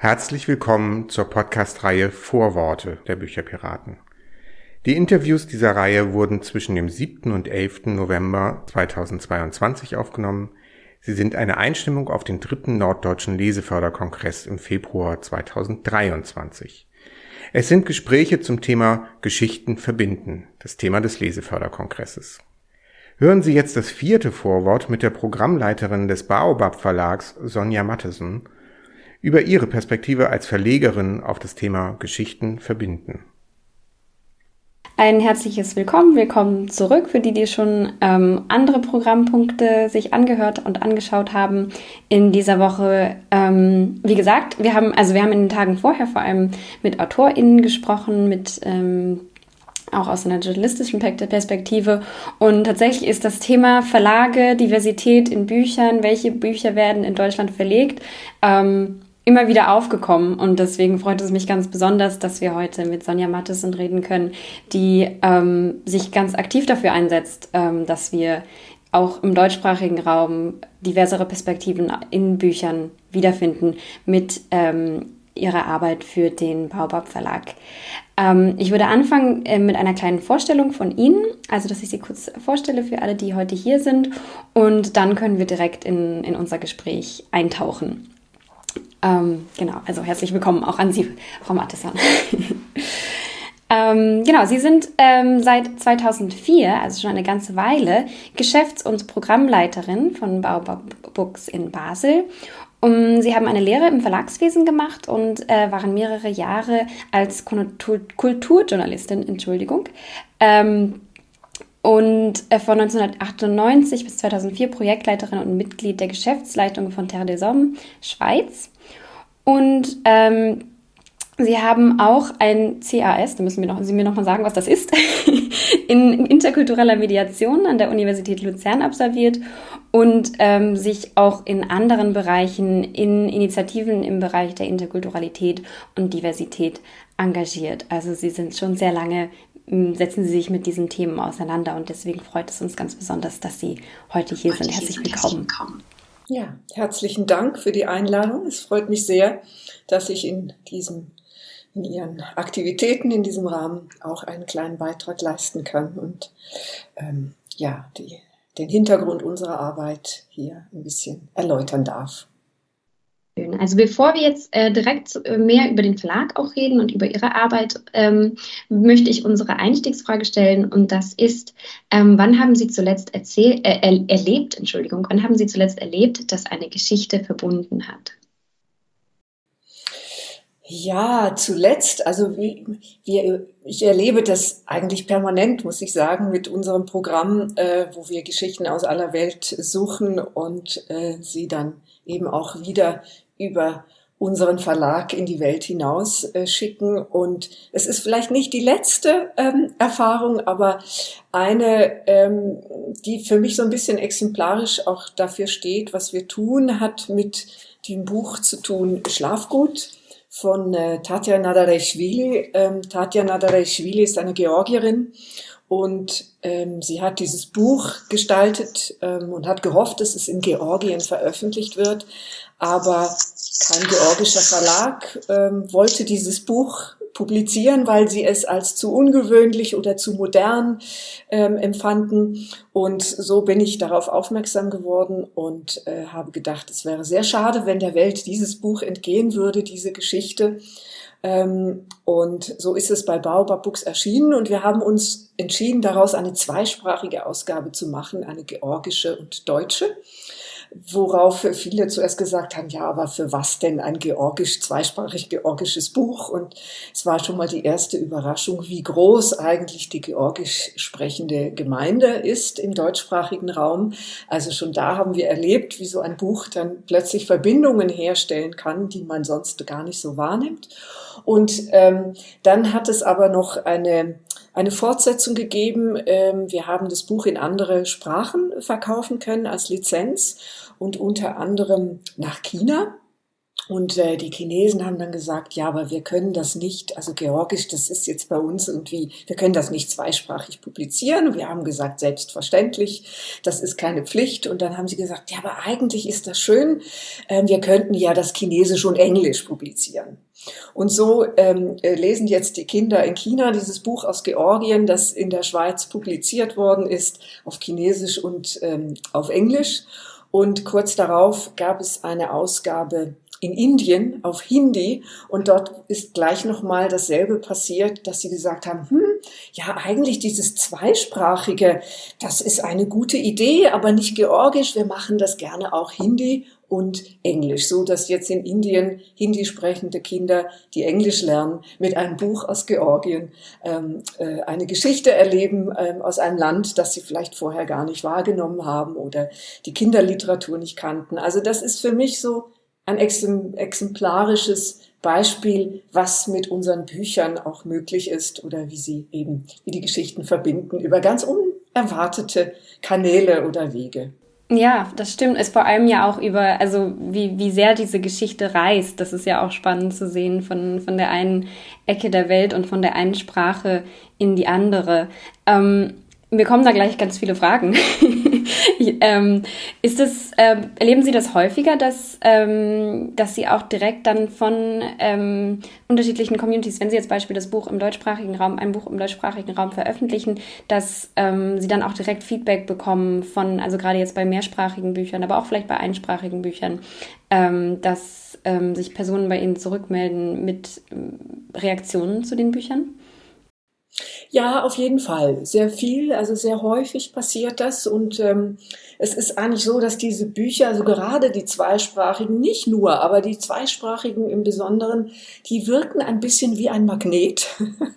Herzlich willkommen zur Podcast-Reihe Vorworte der Bücherpiraten. Die Interviews dieser Reihe wurden zwischen dem 7. und 11. November 2022 aufgenommen. Sie sind eine Einstimmung auf den dritten Norddeutschen Leseförderkongress im Februar 2023. Es sind Gespräche zum Thema Geschichten verbinden, das Thema des Leseförderkongresses. Hören Sie jetzt das vierte Vorwort mit der Programmleiterin des Baobab Verlags, Sonja Mattesen, über ihre Perspektive als Verlegerin auf das Thema Geschichten verbinden. Ein herzliches Willkommen, willkommen zurück für die, die schon ähm, andere Programmpunkte sich angehört und angeschaut haben in dieser Woche. Ähm, wie gesagt, wir haben also wir haben in den Tagen vorher vor allem mit AutorInnen gesprochen, mit ähm, auch aus einer journalistischen Perspektive. Und tatsächlich ist das Thema Verlage, Diversität in Büchern, welche Bücher werden in Deutschland verlegt, ähm, immer wieder aufgekommen und deswegen freut es mich ganz besonders, dass wir heute mit Sonja Mattesen reden können, die ähm, sich ganz aktiv dafür einsetzt, ähm, dass wir auch im deutschsprachigen Raum diversere Perspektiven in Büchern wiederfinden mit ähm, ihrer Arbeit für den Baobab Verlag. Ähm, ich würde anfangen äh, mit einer kleinen Vorstellung von Ihnen, also dass ich Sie kurz vorstelle für alle, die heute hier sind und dann können wir direkt in, in unser Gespräch eintauchen. Ähm, genau, also herzlich willkommen auch an Sie, Frau Mattesan. ähm, genau, Sie sind ähm, seit 2004, also schon eine ganze Weile, Geschäfts- und Programmleiterin von Baobab Books in Basel. Um, Sie haben eine Lehre im Verlagswesen gemacht und äh, waren mehrere Jahre als Kulturjournalistin, Entschuldigung, ähm, und äh, von 1998 bis 2004 Projektleiterin und Mitglied der Geschäftsleitung von Terre des Hommes Schweiz. Und ähm, Sie haben auch ein CAS, da müssen wir noch, Sie mir noch mal sagen, was das ist, in interkultureller Mediation an der Universität Luzern absolviert und ähm, sich auch in anderen Bereichen, in Initiativen im Bereich der Interkulturalität und Diversität engagiert. Also Sie sind schon sehr lange, setzen Sie sich mit diesen Themen auseinander und deswegen freut es uns ganz besonders, dass Sie heute hier heute sind. Herzlich willkommen. Ja, herzlichen Dank für die Einladung. Es freut mich sehr, dass ich in diesem in ihren Aktivitäten in diesem Rahmen auch einen kleinen Beitrag leisten kann und ähm, ja die, den Hintergrund unserer Arbeit hier ein bisschen erläutern darf. Also bevor wir jetzt äh, direkt äh, mehr über den Verlag auch reden und über Ihre Arbeit, ähm, möchte ich unsere Einstiegsfrage stellen und das ist, ähm, wann haben Sie zuletzt erzähl äh, er erlebt, Entschuldigung, wann haben Sie zuletzt erlebt, dass eine Geschichte verbunden hat? Ja, zuletzt, also wir, ich erlebe das eigentlich permanent, muss ich sagen, mit unserem Programm, äh, wo wir Geschichten aus aller Welt suchen und äh, sie dann eben auch wieder über unseren Verlag in die Welt hinaus äh, schicken. Und es ist vielleicht nicht die letzte ähm, Erfahrung, aber eine, ähm, die für mich so ein bisschen exemplarisch auch dafür steht, was wir tun, hat mit dem Buch zu tun, Schlafgut von äh, Tatja Nadareshvili. Ähm, Tatja Nadareshvili ist eine Georgierin und ähm, sie hat dieses Buch gestaltet ähm, und hat gehofft, dass es in Georgien veröffentlicht wird. Aber kein georgischer Verlag ähm, wollte dieses Buch publizieren, weil sie es als zu ungewöhnlich oder zu modern ähm, empfanden. Und so bin ich darauf aufmerksam geworden und äh, habe gedacht, es wäre sehr schade, wenn der Welt dieses Buch entgehen würde, diese Geschichte. Ähm, und so ist es bei Baobab Books erschienen und wir haben uns entschieden, daraus eine zweisprachige Ausgabe zu machen, eine georgische und deutsche. Worauf viele zuerst gesagt haben, ja, aber für was denn ein georgisch, zweisprachig georgisches Buch? Und es war schon mal die erste Überraschung, wie groß eigentlich die georgisch sprechende Gemeinde ist im deutschsprachigen Raum. Also schon da haben wir erlebt, wie so ein Buch dann plötzlich Verbindungen herstellen kann, die man sonst gar nicht so wahrnimmt. Und ähm, dann hat es aber noch eine eine Fortsetzung gegeben. Ähm, wir haben das Buch in andere Sprachen verkaufen können als Lizenz und unter anderem nach China. Und äh, die Chinesen haben dann gesagt, ja, aber wir können das nicht, also Georgisch, das ist jetzt bei uns irgendwie, wir können das nicht zweisprachig publizieren. Und wir haben gesagt, selbstverständlich, das ist keine Pflicht. Und dann haben sie gesagt, ja, aber eigentlich ist das schön, äh, wir könnten ja das Chinesisch und Englisch publizieren. Und so ähm, äh, lesen jetzt die Kinder in China dieses Buch aus Georgien, das in der Schweiz publiziert worden ist, auf Chinesisch und ähm, auf Englisch. Und kurz darauf gab es eine Ausgabe in Indien auf Hindi und dort ist gleich nochmal dasselbe passiert, dass sie gesagt haben, hm, ja, eigentlich dieses zweisprachige, das ist eine gute Idee, aber nicht georgisch, wir machen das gerne auch Hindi und Englisch, so dass jetzt in Indien Hindi sprechende Kinder, die Englisch lernen, mit einem Buch aus Georgien ähm, äh, eine Geschichte erleben ähm, aus einem Land, das sie vielleicht vorher gar nicht wahrgenommen haben oder die Kinderliteratur nicht kannten. Also das ist für mich so ein exemplarisches Beispiel, was mit unseren Büchern auch möglich ist oder wie sie eben, wie die Geschichten verbinden über ganz unerwartete Kanäle oder Wege. Ja, das stimmt. Ist vor allem ja auch über, also wie, wie sehr diese Geschichte reist. Das ist ja auch spannend zu sehen von, von der einen Ecke der Welt und von der einen Sprache in die andere. Ähm, mir kommen da gleich ganz viele Fragen. ähm, ist es, äh, erleben Sie das häufiger, dass, ähm, dass Sie auch direkt dann von ähm, unterschiedlichen Communities, wenn Sie jetzt Beispiel das Buch im deutschsprachigen Raum, ein Buch im deutschsprachigen Raum veröffentlichen, dass ähm, Sie dann auch direkt Feedback bekommen von, also gerade jetzt bei mehrsprachigen Büchern, aber auch vielleicht bei einsprachigen Büchern, ähm, dass ähm, sich Personen bei Ihnen zurückmelden mit Reaktionen zu den Büchern? Ja, auf jeden Fall. Sehr viel, also sehr häufig passiert das. Und ähm, es ist eigentlich so, dass diese Bücher, also gerade die zweisprachigen, nicht nur, aber die zweisprachigen im Besonderen, die wirken ein bisschen wie ein Magnet,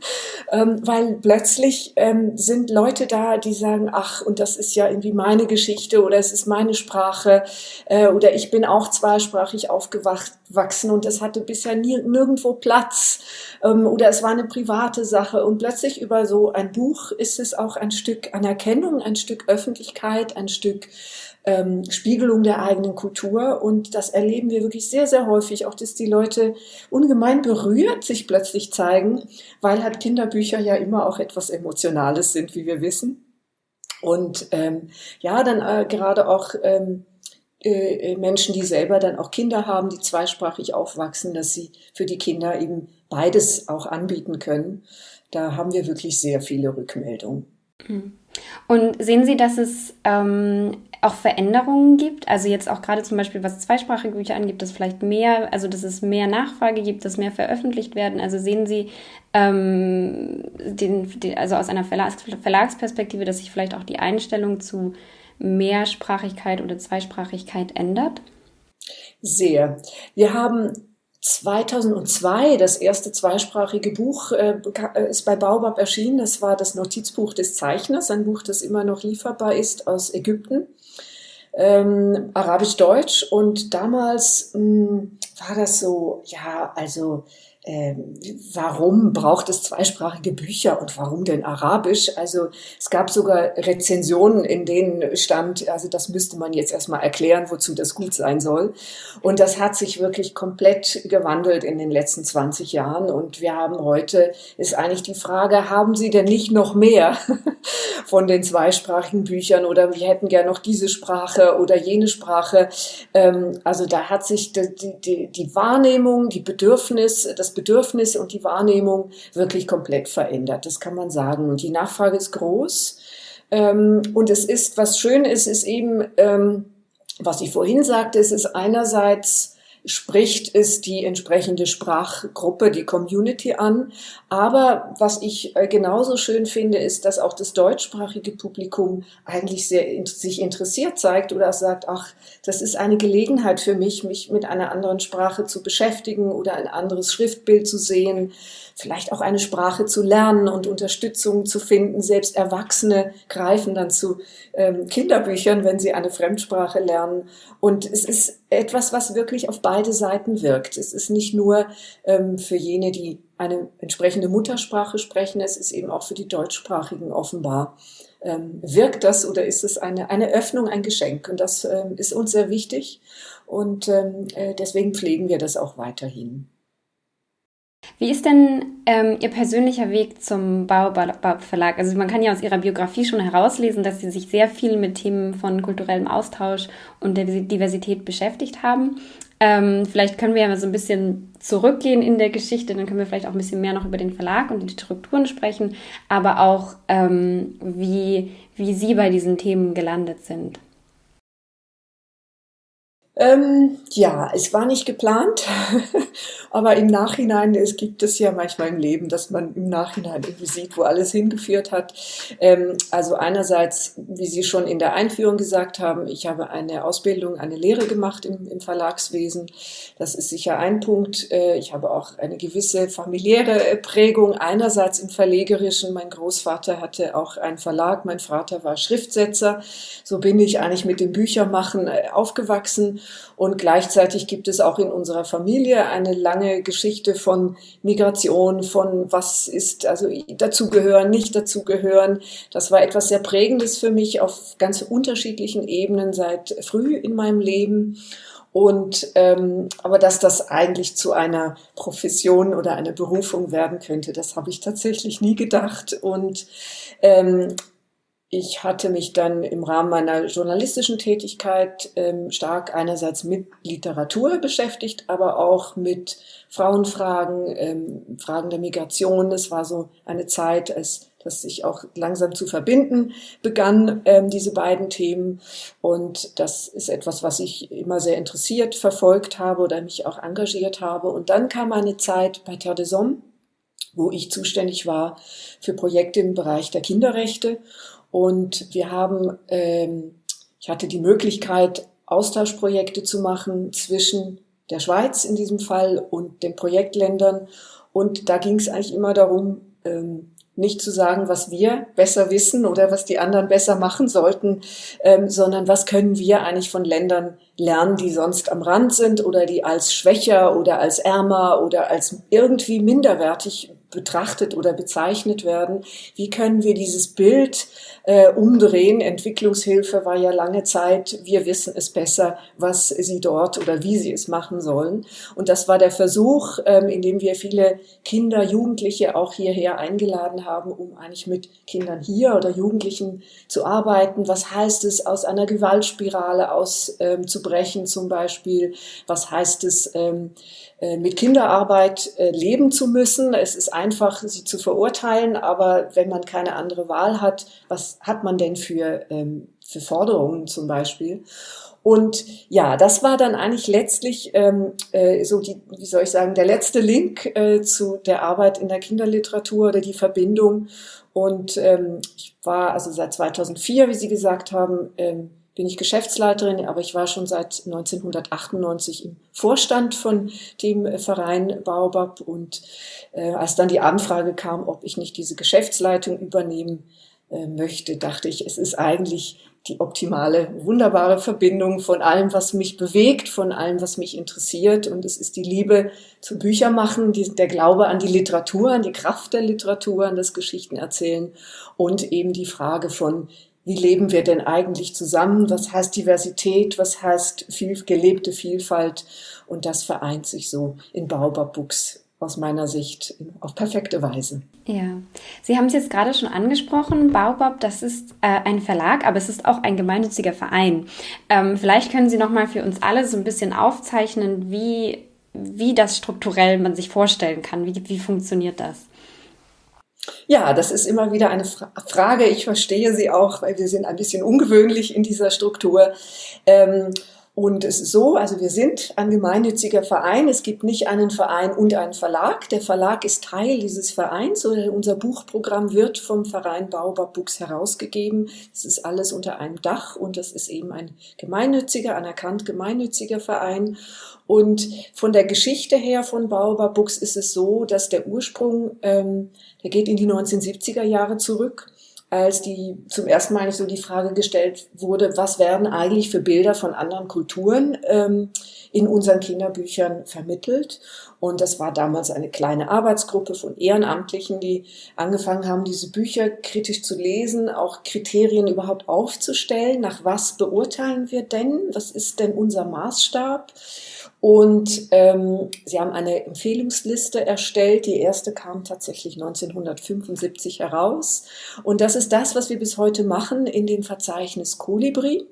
ähm, weil plötzlich ähm, sind Leute da, die sagen, ach, und das ist ja irgendwie meine Geschichte oder es ist meine Sprache äh, oder ich bin auch zweisprachig aufgewachsen und es hatte bisher nie, nirgendwo Platz ähm, oder es war eine private Sache. Und plötzlich über so ein Buch ist es auch ein Stück Anerkennung, ein Stück Öffentlichkeit, ein Stück ähm, Spiegelung der eigenen Kultur. Und das erleben wir wirklich sehr, sehr häufig, auch dass die Leute ungemein berührt sich plötzlich zeigen, weil halt Kinderbücher ja immer auch etwas Emotionales sind, wie wir wissen. Und ähm, ja, dann äh, gerade auch ähm, äh, Menschen, die selber dann auch Kinder haben, die zweisprachig aufwachsen, dass sie für die Kinder eben beides auch anbieten können da haben wir wirklich sehr viele Rückmeldungen. Hm. Und sehen Sie, dass es ähm, auch Veränderungen gibt? Also jetzt auch gerade zum Beispiel, was zweisprachige Bücher angeht, dass vielleicht mehr, also dass es mehr Nachfrage gibt, dass mehr veröffentlicht werden. Also sehen Sie ähm, den, den, also aus einer Verlags Verlagsperspektive, dass sich vielleicht auch die Einstellung zu Mehrsprachigkeit oder Zweisprachigkeit ändert? Sehr. Wir haben 2002 das erste zweisprachige Buch äh, äh, ist bei Baobab erschienen. Das war das Notizbuch des Zeichners, ein Buch, das immer noch lieferbar ist aus Ägypten, ähm, Arabisch-Deutsch. Und damals mh, hm, war das so, ja, also warum braucht es zweisprachige Bücher und warum denn Arabisch? Also es gab sogar Rezensionen, in denen stand, also das müsste man jetzt erstmal erklären, wozu das gut sein soll. Und das hat sich wirklich komplett gewandelt in den letzten 20 Jahren. Und wir haben heute, ist eigentlich die Frage, haben Sie denn nicht noch mehr von den zweisprachigen Büchern oder wir hätten gern noch diese Sprache oder jene Sprache? Ähm, also da hat sich die, die, die Wahrnehmung, die Bedürfnis, das Bedürfnis und die Wahrnehmung wirklich komplett verändert. Das kann man sagen. Und die Nachfrage ist groß. Ähm, und es ist, was schön ist, ist eben, ähm, was ich vorhin sagte, es ist einerseits spricht es die entsprechende Sprachgruppe, die Community an. Aber was ich äh, genauso schön finde, ist, dass auch das deutschsprachige Publikum eigentlich sehr sich interessiert zeigt oder sagt, ach, das ist eine Gelegenheit für mich, mich mit einer anderen Sprache zu beschäftigen oder ein anderes Schriftbild zu sehen vielleicht auch eine Sprache zu lernen und Unterstützung zu finden. Selbst Erwachsene greifen dann zu ähm, Kinderbüchern, wenn sie eine Fremdsprache lernen. Und es ist etwas, was wirklich auf beide Seiten wirkt. Es ist nicht nur ähm, für jene, die eine entsprechende Muttersprache sprechen, es ist eben auch für die Deutschsprachigen offenbar ähm, wirkt das oder ist es eine, eine Öffnung, ein Geschenk? Und das ähm, ist uns sehr wichtig und ähm, äh, deswegen pflegen wir das auch weiterhin. Wie ist denn ähm, Ihr persönlicher Weg zum Baobab Verlag? Also man kann ja aus Ihrer Biografie schon herauslesen, dass Sie sich sehr viel mit Themen von kulturellem Austausch und der Diversität beschäftigt haben. Ähm, vielleicht können wir ja mal so ein bisschen zurückgehen in der Geschichte, dann können wir vielleicht auch ein bisschen mehr noch über den Verlag und die Strukturen sprechen, aber auch ähm, wie, wie Sie bei diesen Themen gelandet sind. Ähm, ja, es war nicht geplant, aber im Nachhinein, es gibt es ja manchmal im Leben, dass man im Nachhinein irgendwie sieht, wo alles hingeführt hat. Ähm, also einerseits, wie Sie schon in der Einführung gesagt haben, ich habe eine Ausbildung, eine Lehre gemacht im, im Verlagswesen. Das ist sicher ein Punkt. Äh, ich habe auch eine gewisse familiäre Prägung. Einerseits im Verlegerischen. Mein Großvater hatte auch einen Verlag. Mein Vater war Schriftsetzer. So bin ich eigentlich mit dem Büchermachen äh, aufgewachsen. Und gleichzeitig gibt es auch in unserer Familie eine lange Geschichte von Migration, von was ist, also dazugehören, nicht dazugehören. Das war etwas sehr Prägendes für mich auf ganz unterschiedlichen Ebenen seit früh in meinem Leben. Und ähm, aber dass das eigentlich zu einer Profession oder einer Berufung werden könnte, das habe ich tatsächlich nie gedacht. Und ähm, ich hatte mich dann im Rahmen meiner journalistischen Tätigkeit ähm, stark einerseits mit Literatur beschäftigt, aber auch mit Frauenfragen, ähm, Fragen der Migration. Es war so eine Zeit, als das sich auch langsam zu verbinden begann, ähm, diese beiden Themen. Und das ist etwas, was ich immer sehr interessiert verfolgt habe oder mich auch engagiert habe. Und dann kam eine Zeit bei Terre des Hommes, wo ich zuständig war für Projekte im Bereich der Kinderrechte und wir haben, ähm, ich hatte die Möglichkeit, Austauschprojekte zu machen zwischen der Schweiz in diesem Fall und den Projektländern. Und da ging es eigentlich immer darum, ähm, nicht zu sagen, was wir besser wissen oder was die anderen besser machen sollten, ähm, sondern was können wir eigentlich von Ländern lernen, die sonst am Rand sind oder die als schwächer oder als ärmer oder als irgendwie minderwertig betrachtet oder bezeichnet werden. Wie können wir dieses Bild äh, umdrehen? Entwicklungshilfe war ja lange Zeit, wir wissen es besser, was sie dort oder wie sie es machen sollen. Und das war der Versuch, ähm, in dem wir viele Kinder, Jugendliche auch hierher eingeladen haben, um eigentlich mit Kindern hier oder Jugendlichen zu arbeiten. Was heißt es, aus einer Gewaltspirale auszubrechen ähm, zum Beispiel? Was heißt es, ähm, äh, mit Kinderarbeit äh, leben zu müssen. Es ist einfach, sie zu verurteilen, aber wenn man keine andere Wahl hat, was hat man denn für, ähm, für Forderungen zum Beispiel? Und ja, das war dann eigentlich letztlich ähm, äh, so die, wie soll ich sagen, der letzte Link äh, zu der Arbeit in der Kinderliteratur oder die Verbindung. Und ähm, ich war also seit 2004, wie Sie gesagt haben, ähm, bin ich Geschäftsleiterin, aber ich war schon seit 1998 im Vorstand von dem Verein Baobab und äh, als dann die Anfrage kam, ob ich nicht diese Geschäftsleitung übernehmen äh, möchte, dachte ich, es ist eigentlich die optimale, wunderbare Verbindung von allem, was mich bewegt, von allem, was mich interessiert. Und es ist die Liebe zu Büchermachen, die, der Glaube an die Literatur, an die Kraft der Literatur, an das Geschichtenerzählen und eben die Frage von, wie leben wir denn eigentlich zusammen? Was heißt Diversität? Was heißt viel, gelebte Vielfalt? Und das vereint sich so in Baobab Books aus meiner Sicht auf perfekte Weise. Ja, Sie haben es jetzt gerade schon angesprochen, Baobab, das ist äh, ein Verlag, aber es ist auch ein gemeinnütziger Verein. Ähm, vielleicht können Sie noch mal für uns alle so ein bisschen aufzeichnen, wie, wie das strukturell man sich vorstellen kann. Wie, wie funktioniert das? Ja, das ist immer wieder eine Fra Frage. Ich verstehe sie auch, weil wir sind ein bisschen ungewöhnlich in dieser Struktur. Ähm, und es ist so, also wir sind ein gemeinnütziger Verein. Es gibt nicht einen Verein und einen Verlag. Der Verlag ist Teil dieses Vereins. Unser Buchprogramm wird vom Verein Baobab Books herausgegeben. Es ist alles unter einem Dach und das ist eben ein gemeinnütziger, anerkannt gemeinnütziger Verein. Und von der Geschichte her von Baobab Books ist es so, dass der Ursprung, ähm, der geht in die 1970er Jahre zurück als die zum ersten Mal so die Frage gestellt wurde, was werden eigentlich für Bilder von anderen Kulturen ähm, in unseren Kinderbüchern vermittelt. Und das war damals eine kleine Arbeitsgruppe von Ehrenamtlichen, die angefangen haben, diese Bücher kritisch zu lesen, auch Kriterien überhaupt aufzustellen. Nach was beurteilen wir denn? Was ist denn unser Maßstab? Und ähm, sie haben eine Empfehlungsliste erstellt. Die erste kam tatsächlich 1975 heraus. Und das ist das, was wir bis heute machen in dem Verzeichnis Kolibri.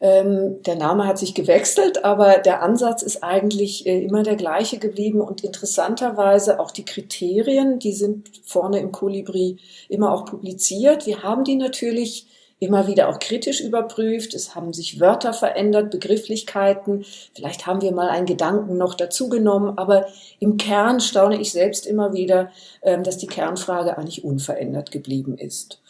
Ähm, der Name hat sich gewechselt, aber der Ansatz ist eigentlich äh, immer der gleiche geblieben und interessanterweise auch die Kriterien, die sind vorne im Kolibri immer auch publiziert. Wir haben die natürlich immer wieder auch kritisch überprüft. Es haben sich Wörter verändert, Begrifflichkeiten. Vielleicht haben wir mal einen Gedanken noch dazugenommen, aber im Kern staune ich selbst immer wieder, ähm, dass die Kernfrage eigentlich unverändert geblieben ist.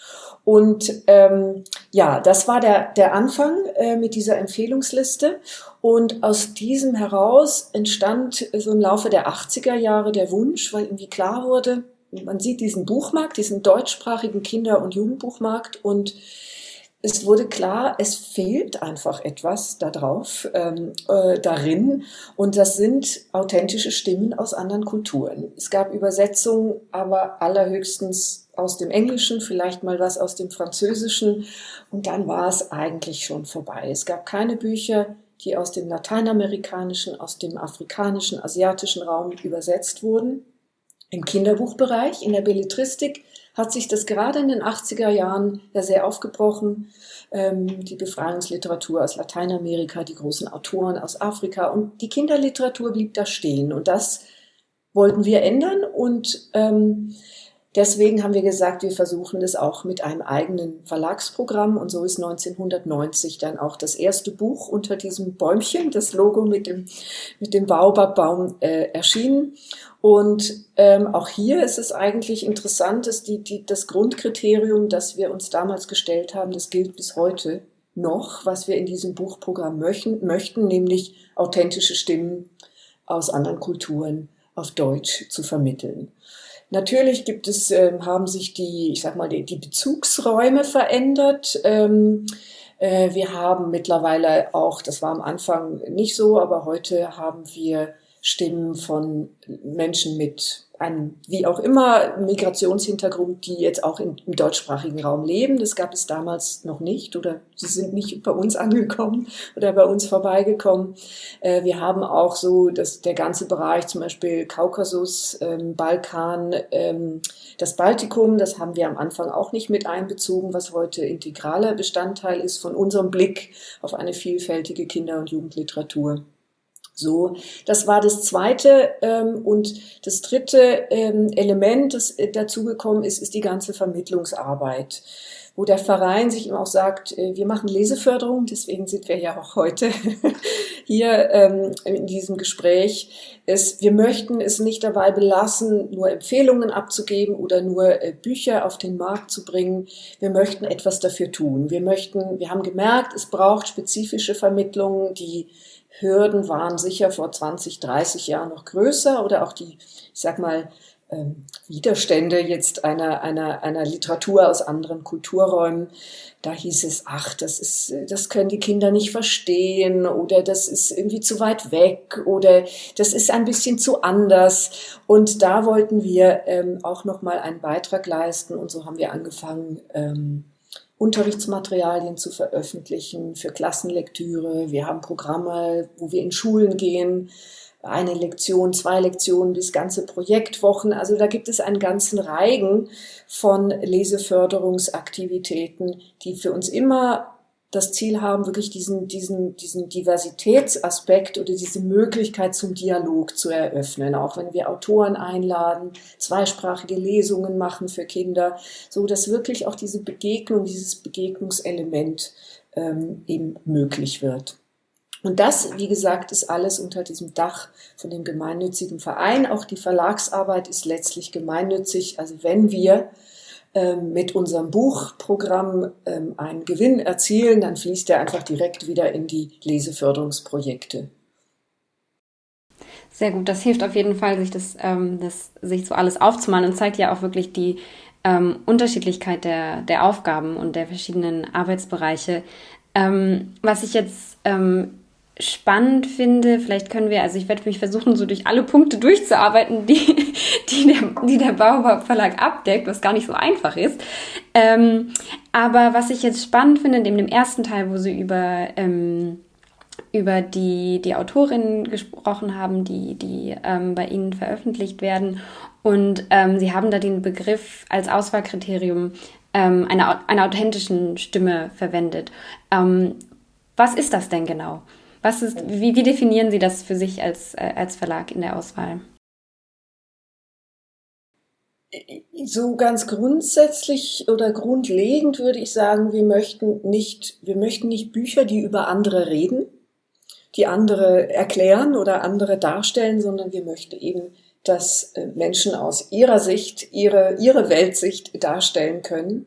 Und ähm, ja, das war der, der Anfang äh, mit dieser Empfehlungsliste. Und aus diesem heraus entstand so im Laufe der 80er Jahre der Wunsch, weil irgendwie klar wurde, man sieht diesen Buchmarkt, diesen deutschsprachigen Kinder- und Jugendbuchmarkt und es wurde klar, es fehlt einfach etwas darauf, ähm, äh, darin. Und das sind authentische Stimmen aus anderen Kulturen. Es gab Übersetzungen, aber allerhöchstens aus dem Englischen, vielleicht mal was aus dem Französischen. Und dann war es eigentlich schon vorbei. Es gab keine Bücher, die aus dem lateinamerikanischen, aus dem afrikanischen, asiatischen Raum übersetzt wurden. Im Kinderbuchbereich, in der Belletristik hat sich das gerade in den 80er Jahren ja sehr aufgebrochen. Ähm, die Befreiungsliteratur aus Lateinamerika, die großen Autoren aus Afrika und die Kinderliteratur blieb da stehen. Und das wollten wir ändern und ähm, Deswegen haben wir gesagt, wir versuchen das auch mit einem eigenen Verlagsprogramm und so ist 1990 dann auch das erste Buch unter diesem Bäumchen, das Logo mit dem, mit dem Baobabbaum äh, erschienen. Und ähm, auch hier ist es eigentlich interessant, dass die, die, das Grundkriterium, das wir uns damals gestellt haben, das gilt bis heute noch, was wir in diesem Buchprogramm möchten, möchten nämlich authentische Stimmen aus anderen Kulturen auf Deutsch zu vermitteln. Natürlich gibt es, äh, haben sich die, ich sag mal, die, die Bezugsräume verändert. Ähm, äh, wir haben mittlerweile auch, das war am Anfang nicht so, aber heute haben wir Stimmen von Menschen mit einem, wie auch immer, Migrationshintergrund, die jetzt auch im, im deutschsprachigen Raum leben. Das gab es damals noch nicht oder sie sind nicht bei uns angekommen oder bei uns vorbeigekommen. Äh, wir haben auch so dass der ganze Bereich, zum Beispiel Kaukasus, ähm, Balkan, ähm, das Baltikum, das haben wir am Anfang auch nicht mit einbezogen, was heute integraler Bestandteil ist von unserem Blick auf eine vielfältige Kinder- und Jugendliteratur. So, das war das zweite ähm, und das dritte ähm, Element, das äh, dazugekommen ist, ist die ganze Vermittlungsarbeit, wo der Verein sich immer auch sagt, äh, wir machen Leseförderung, deswegen sind wir ja auch heute hier ähm, in diesem Gespräch. Es, wir möchten es nicht dabei belassen, nur Empfehlungen abzugeben oder nur äh, Bücher auf den Markt zu bringen. Wir möchten etwas dafür tun. Wir möchten, wir haben gemerkt, es braucht spezifische Vermittlungen, die Hürden waren sicher vor 20, 30 Jahren noch größer oder auch die, ich sag mal, ähm, Widerstände jetzt einer, einer, einer Literatur aus anderen Kulturräumen. Da hieß es, ach, das ist, das können die Kinder nicht verstehen oder das ist irgendwie zu weit weg oder das ist ein bisschen zu anders. Und da wollten wir ähm, auch nochmal einen Beitrag leisten und so haben wir angefangen, ähm, Unterrichtsmaterialien zu veröffentlichen für Klassenlektüre. Wir haben Programme, wo wir in Schulen gehen, eine Lektion, zwei Lektionen bis ganze Projektwochen. Also da gibt es einen ganzen Reigen von Leseförderungsaktivitäten, die für uns immer das Ziel haben, wirklich diesen, diesen, diesen Diversitätsaspekt oder diese Möglichkeit zum Dialog zu eröffnen. Auch wenn wir Autoren einladen, zweisprachige Lesungen machen für Kinder, so dass wirklich auch diese Begegnung, dieses Begegnungselement ähm, eben möglich wird. Und das, wie gesagt, ist alles unter diesem Dach von dem gemeinnützigen Verein. Auch die Verlagsarbeit ist letztlich gemeinnützig. Also wenn wir mit unserem Buchprogramm ähm, einen Gewinn erzielen, dann fließt er einfach direkt wieder in die Leseförderungsprojekte. Sehr gut, das hilft auf jeden Fall, sich das, ähm, das sich so alles aufzumalen und zeigt ja auch wirklich die ähm, Unterschiedlichkeit der, der Aufgaben und der verschiedenen Arbeitsbereiche. Ähm, was ich jetzt ähm, spannend finde, vielleicht können wir, also ich werde mich versuchen, so durch alle Punkte durchzuarbeiten, die, die, der, die der Baobab Verlag abdeckt, was gar nicht so einfach ist. Ähm, aber was ich jetzt spannend finde, in dem, dem ersten Teil, wo sie über, ähm, über die, die Autorinnen gesprochen haben, die, die ähm, bei ihnen veröffentlicht werden. Und ähm, sie haben da den Begriff als Auswahlkriterium ähm, einer, einer authentischen Stimme verwendet. Ähm, was ist das denn genau? Was ist, wie, wie definieren Sie das für sich als, äh, als Verlag in der Auswahl? So ganz grundsätzlich oder grundlegend würde ich sagen, wir möchten nicht, wir möchten nicht Bücher, die über andere reden, die andere erklären oder andere darstellen, sondern wir möchten eben, dass äh, Menschen aus ihrer Sicht ihre, ihre Weltsicht darstellen können.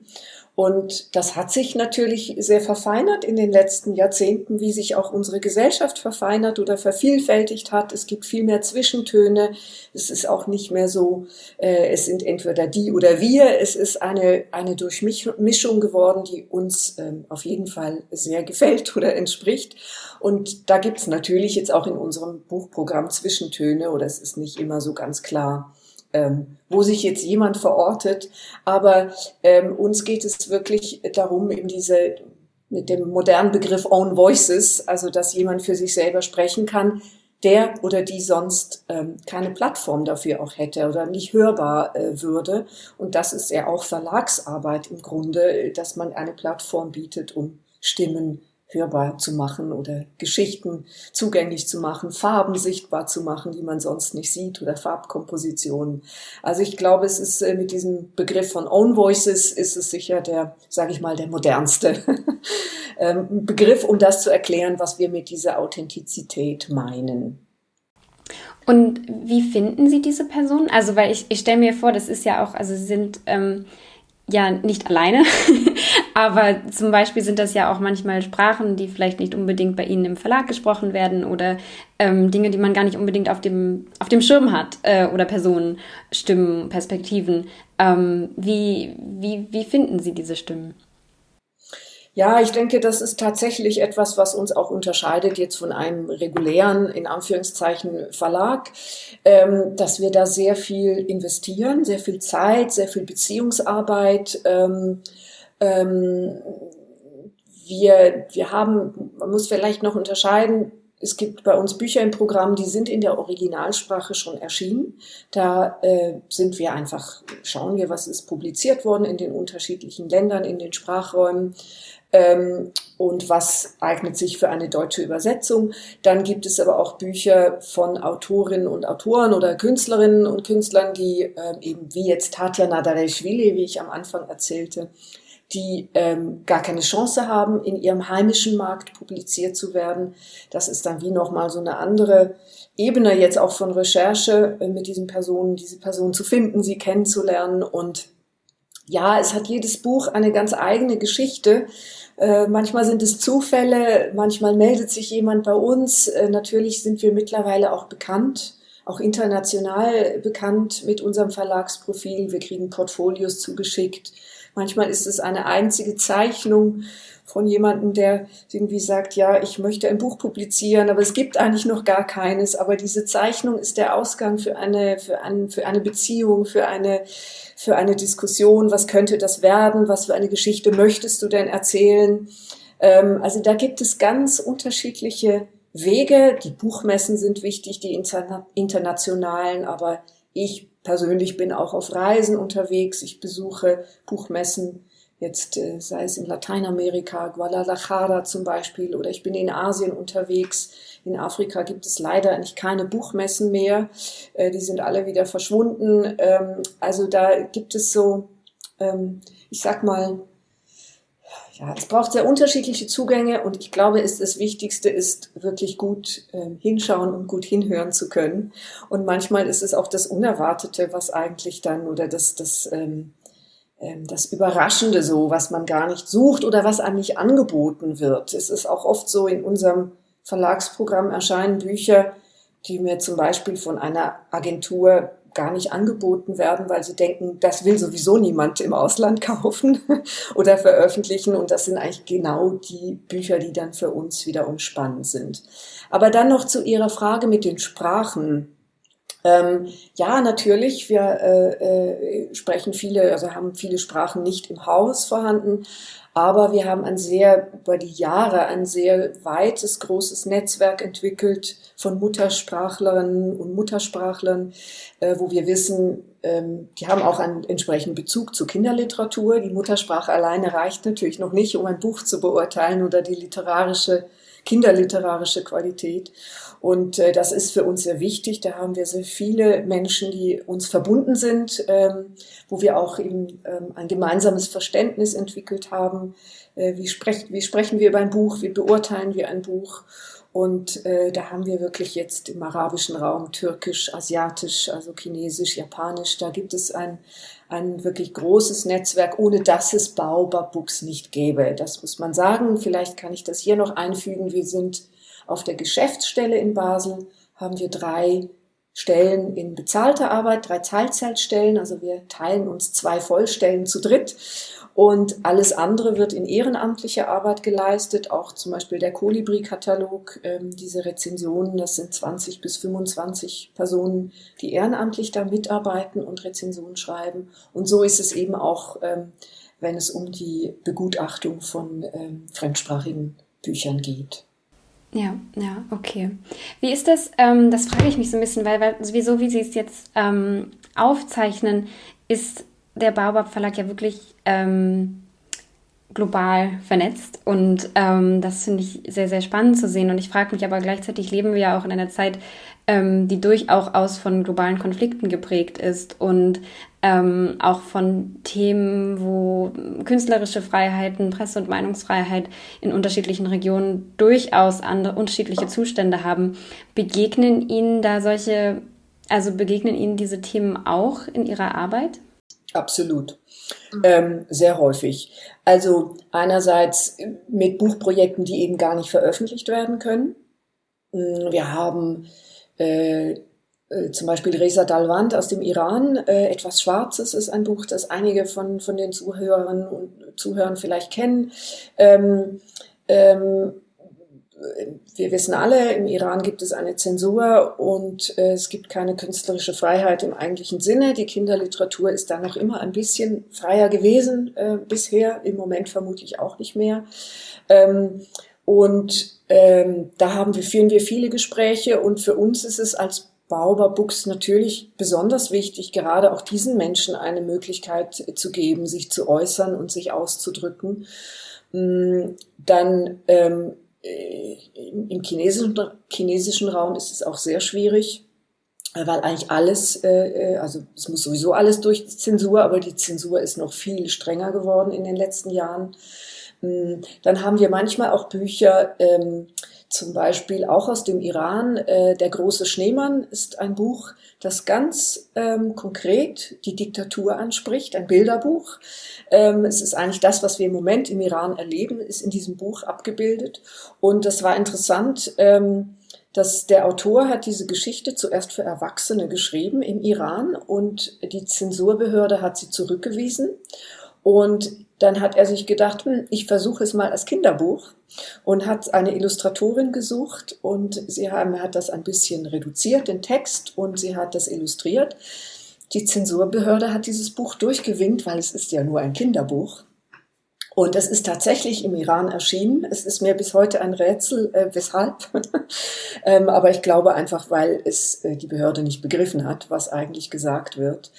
Und das hat sich natürlich sehr verfeinert in den letzten Jahrzehnten, wie sich auch unsere Gesellschaft verfeinert oder vervielfältigt hat. Es gibt viel mehr Zwischentöne. Es ist auch nicht mehr so, äh, es sind entweder die oder wir. Es ist eine, eine Durchmischung geworden, die uns ähm, auf jeden Fall sehr gefällt oder entspricht. Und da gibt es natürlich jetzt auch in unserem Buchprogramm Zwischentöne oder es ist nicht immer so ganz klar ähm, wo sich jetzt jemand verortet. Aber ähm, uns geht es wirklich darum, eben diese mit dem modernen Begriff Own Voices, also dass jemand für sich selber sprechen kann, der oder die sonst ähm, keine Plattform dafür auch hätte oder nicht hörbar äh, würde. Und das ist ja auch Verlagsarbeit im Grunde, dass man eine Plattform bietet, um Stimmen hörbar zu machen oder Geschichten zugänglich zu machen, Farben sichtbar zu machen, die man sonst nicht sieht oder Farbkompositionen. Also ich glaube, es ist äh, mit diesem Begriff von Own Voices ist es sicher der, sage ich mal, der modernste ähm, Begriff, um das zu erklären, was wir mit dieser Authentizität meinen. Und wie finden Sie diese Person? Also, weil ich, ich stelle mir vor, das ist ja auch, also Sie sind ähm, ja nicht alleine, aber zum Beispiel sind das ja auch manchmal Sprachen, die vielleicht nicht unbedingt bei Ihnen im Verlag gesprochen werden oder ähm, Dinge, die man gar nicht unbedingt auf dem, auf dem Schirm hat äh, oder Personen, Stimmen, Perspektiven. Ähm, wie, wie, wie finden Sie diese Stimmen? Ja, ich denke, das ist tatsächlich etwas, was uns auch unterscheidet jetzt von einem regulären, in Anführungszeichen, Verlag, ähm, dass wir da sehr viel investieren, sehr viel Zeit, sehr viel Beziehungsarbeit. Ähm, ähm, wir, wir haben, man muss vielleicht noch unterscheiden, es gibt bei uns Bücher im Programm, die sind in der Originalsprache schon erschienen. Da äh, sind wir einfach, schauen wir, was ist publiziert worden in den unterschiedlichen Ländern, in den Sprachräumen ähm, und was eignet sich für eine deutsche Übersetzung. Dann gibt es aber auch Bücher von Autorinnen und Autoren oder Künstlerinnen und Künstlern, die äh, eben wie jetzt Tatjana Dareshvili, wie ich am Anfang erzählte, die ähm, gar keine Chance haben, in ihrem heimischen Markt publiziert zu werden. Das ist dann wie nochmal so eine andere Ebene jetzt auch von Recherche äh, mit diesen Personen, diese Personen zu finden, sie kennenzulernen und ja, es hat jedes Buch eine ganz eigene Geschichte. Äh, manchmal sind es Zufälle, manchmal meldet sich jemand bei uns. Äh, natürlich sind wir mittlerweile auch bekannt, auch international bekannt mit unserem Verlagsprofil. Wir kriegen Portfolios zugeschickt. Manchmal ist es eine einzige Zeichnung von jemandem, der irgendwie sagt, ja, ich möchte ein Buch publizieren, aber es gibt eigentlich noch gar keines. Aber diese Zeichnung ist der Ausgang für eine, für, ein, für eine Beziehung, für eine, für eine Diskussion. Was könnte das werden? Was für eine Geschichte möchtest du denn erzählen? Ähm, also da gibt es ganz unterschiedliche Wege. Die Buchmessen sind wichtig, die interna internationalen, aber ich persönlich bin auch auf Reisen unterwegs. Ich besuche Buchmessen, jetzt äh, sei es in Lateinamerika, Guadalajara zum Beispiel, oder ich bin in Asien unterwegs. In Afrika gibt es leider eigentlich keine Buchmessen mehr. Äh, die sind alle wieder verschwunden. Ähm, also da gibt es so, ähm, ich sag mal, ja, es braucht sehr unterschiedliche Zugänge und ich glaube, ist das Wichtigste ist wirklich gut äh, hinschauen und gut hinhören zu können. Und manchmal ist es auch das Unerwartete, was eigentlich dann oder das das ähm, ähm, das Überraschende so, was man gar nicht sucht oder was einem nicht angeboten wird. Es ist auch oft so in unserem Verlagsprogramm erscheinen Bücher, die mir zum Beispiel von einer Agentur gar nicht angeboten werden, weil sie denken, das will sowieso niemand im Ausland kaufen oder veröffentlichen. Und das sind eigentlich genau die Bücher, die dann für uns wiederum spannend sind. Aber dann noch zu Ihrer Frage mit den Sprachen. Ähm, ja, natürlich, wir äh, äh, sprechen viele, also haben viele Sprachen nicht im Haus vorhanden, aber wir haben ein sehr, über die Jahre ein sehr weites, großes Netzwerk entwickelt von Muttersprachlerinnen und Muttersprachlern, äh, wo wir wissen, ähm, die haben auch einen entsprechenden Bezug zur Kinderliteratur. Die Muttersprache alleine reicht natürlich noch nicht, um ein Buch zu beurteilen oder die literarische, kinderliterarische Qualität. Und äh, das ist für uns sehr wichtig. Da haben wir sehr viele Menschen, die uns verbunden sind, ähm, wo wir auch eben ähm, ein gemeinsames Verständnis entwickelt haben. Äh, wie, sprech, wie sprechen wir über ein Buch? Wie beurteilen wir ein Buch? Und äh, da haben wir wirklich jetzt im arabischen Raum türkisch, asiatisch, also chinesisch, japanisch, da gibt es ein, ein wirklich großes Netzwerk, ohne dass es Baobab Books nicht gäbe. Das muss man sagen. Vielleicht kann ich das hier noch einfügen. Wir sind auf der Geschäftsstelle in Basel haben wir drei Stellen in bezahlter Arbeit, drei Teilzeitstellen. Also wir teilen uns zwei Vollstellen zu dritt. Und alles andere wird in ehrenamtlicher Arbeit geleistet, auch zum Beispiel der Kolibri-Katalog, ähm, diese Rezensionen, das sind 20 bis 25 Personen, die ehrenamtlich da mitarbeiten und Rezensionen schreiben. Und so ist es eben auch, ähm, wenn es um die Begutachtung von ähm, fremdsprachigen Büchern geht. Ja, ja, okay. Wie ist das, ähm, das frage ich mich so ein bisschen, weil, weil sowieso, wie Sie es jetzt ähm, aufzeichnen, ist der Baobab Verlag ja wirklich ähm, global vernetzt und ähm, das finde ich sehr, sehr spannend zu sehen und ich frage mich aber gleichzeitig leben wir ja auch in einer Zeit, ähm, die durchaus von globalen Konflikten geprägt ist und ähm, auch von Themen, wo künstlerische Freiheiten, Presse- und Meinungsfreiheit in unterschiedlichen Regionen durchaus andere unterschiedliche Zustände haben. Begegnen Ihnen da solche, also begegnen Ihnen diese Themen auch in Ihrer Arbeit? Absolut. Ähm, sehr häufig. Also einerseits mit Buchprojekten, die eben gar nicht veröffentlicht werden können. Wir haben äh, äh, zum Beispiel Reza Dalwand aus dem Iran, äh, Etwas Schwarzes ist ein Buch, das einige von, von den Zuhörerinnen und Zuhörern vielleicht kennen. Ähm, ähm, wir wissen alle, im Iran gibt es eine Zensur und äh, es gibt keine künstlerische Freiheit im eigentlichen Sinne. Die Kinderliteratur ist da noch immer ein bisschen freier gewesen äh, bisher, im Moment vermutlich auch nicht mehr. Ähm, und ähm, da haben wir, führen wir viele Gespräche und für uns ist es als Bauber Books natürlich besonders wichtig, gerade auch diesen Menschen eine Möglichkeit zu geben, sich zu äußern und sich auszudrücken. Mm, dann ähm, äh, im chinesischen, chinesischen Raum ist es auch sehr schwierig, weil eigentlich alles, äh, äh, also es muss sowieso alles durch die Zensur, aber die Zensur ist noch viel strenger geworden in den letzten Jahren. Mm, dann haben wir manchmal auch Bücher, ähm, zum Beispiel auch aus dem Iran. Äh, Der große Schneemann ist ein Buch, das ganz ähm, konkret die Diktatur anspricht, ein Bilderbuch. Ähm, es ist eigentlich das, was wir im Moment im Iran erleben, ist in diesem Buch abgebildet. Und das war interessant. Ähm, dass der Autor hat diese Geschichte zuerst für Erwachsene geschrieben im Iran und die Zensurbehörde hat sie zurückgewiesen. Und dann hat er sich gedacht, hm, ich versuche es mal als Kinderbuch und hat eine Illustratorin gesucht und sie haben, hat das ein bisschen reduziert, den Text, und sie hat das illustriert. Die Zensurbehörde hat dieses Buch durchgewinkt, weil es ist ja nur ein Kinderbuch. Und es ist tatsächlich im Iran erschienen. Es ist mir bis heute ein Rätsel, äh, weshalb. ähm, aber ich glaube einfach, weil es äh, die Behörde nicht begriffen hat, was eigentlich gesagt wird.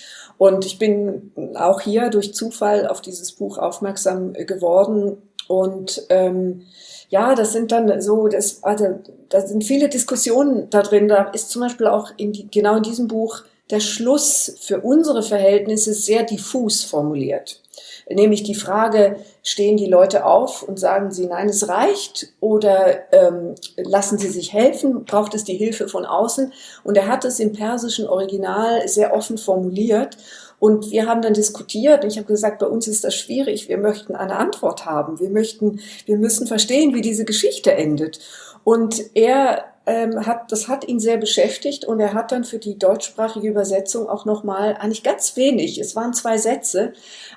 Und ich bin auch hier durch Zufall auf dieses Buch aufmerksam äh, geworden. Und ähm, ja, das sind dann so, das, also, da sind viele Diskussionen da drin. Da ist zum Beispiel auch in die, genau in diesem Buch der Schluss für unsere Verhältnisse sehr diffus formuliert nämlich die Frage, stehen die Leute auf und sagen sie, nein, es reicht oder ähm, lassen sie sich helfen, braucht es die Hilfe von außen? Und er hat es im persischen Original sehr offen formuliert und wir haben dann diskutiert. Ich habe gesagt, bei uns ist das schwierig. Wir möchten eine Antwort haben. Wir möchten, wir müssen verstehen, wie diese Geschichte endet. Und er ähm, hat, das hat ihn sehr beschäftigt und er hat dann für die deutschsprachige Übersetzung auch nochmal, eigentlich ganz wenig, es waren zwei Sätze,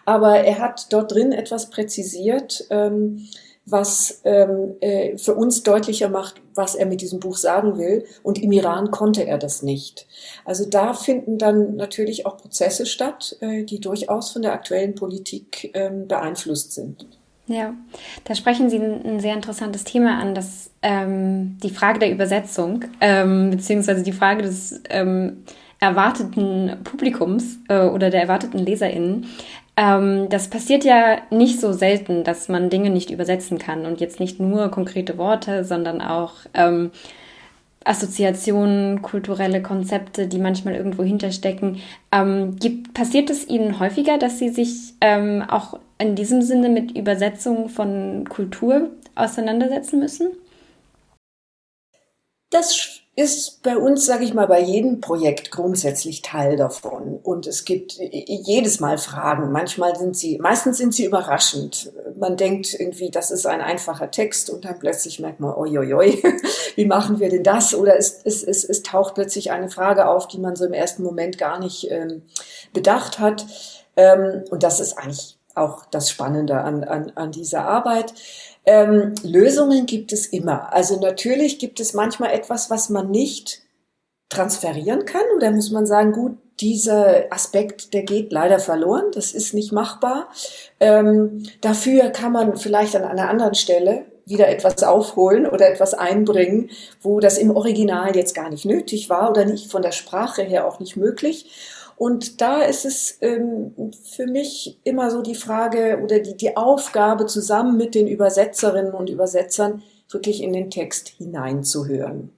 aber er hat dort drin etwas präzisiert, ähm, was ähm, äh, für uns deutlicher macht, was er mit diesem Buch sagen will. Und im Iran konnte er das nicht. Also da finden dann natürlich auch Prozesse statt, äh, die durchaus von der aktuellen Politik ähm, beeinflusst sind. Ja, da sprechen Sie ein, sehr interessantes Thema an, das ähm, die Frage der Übersetzung ähm, beziehungsweise die Frage des ähm, erwarteten Publikums äh, oder der erwarteten LeserInnen. Ähm, das passiert ja nicht so selten, dass man Dinge nicht übersetzen kann und jetzt nicht nur konkrete Worte, sondern auch ähm, Assoziationen, kulturelle Konzepte, die manchmal irgendwo hinterstecken. Ähm, gibt, passiert es Ihnen häufiger, dass Sie sich ähm, auch in diesem Sinne mit Übersetzung von Kultur auseinandersetzen müssen? Das ist bei uns, sage ich mal, bei jedem Projekt grundsätzlich Teil davon. Und es gibt jedes Mal Fragen. Manchmal sind sie, meistens sind sie überraschend. Man denkt irgendwie, das ist ein einfacher Text und dann plötzlich merkt man, oi, wie machen wir denn das? Oder es, es, es, es taucht plötzlich eine Frage auf, die man so im ersten Moment gar nicht ähm, bedacht hat. Ähm, und das ist eigentlich auch das Spannende an, an, an dieser Arbeit. Ähm, Lösungen gibt es immer. Also natürlich gibt es manchmal etwas, was man nicht transferieren kann. Oder muss man sagen, gut, dieser Aspekt, der geht leider verloren. Das ist nicht machbar. Ähm, dafür kann man vielleicht an einer anderen Stelle wieder etwas aufholen oder etwas einbringen, wo das im Original jetzt gar nicht nötig war oder nicht von der Sprache her auch nicht möglich. Und da ist es ähm, für mich immer so die Frage oder die, die Aufgabe, zusammen mit den Übersetzerinnen und Übersetzern wirklich in den Text hineinzuhören.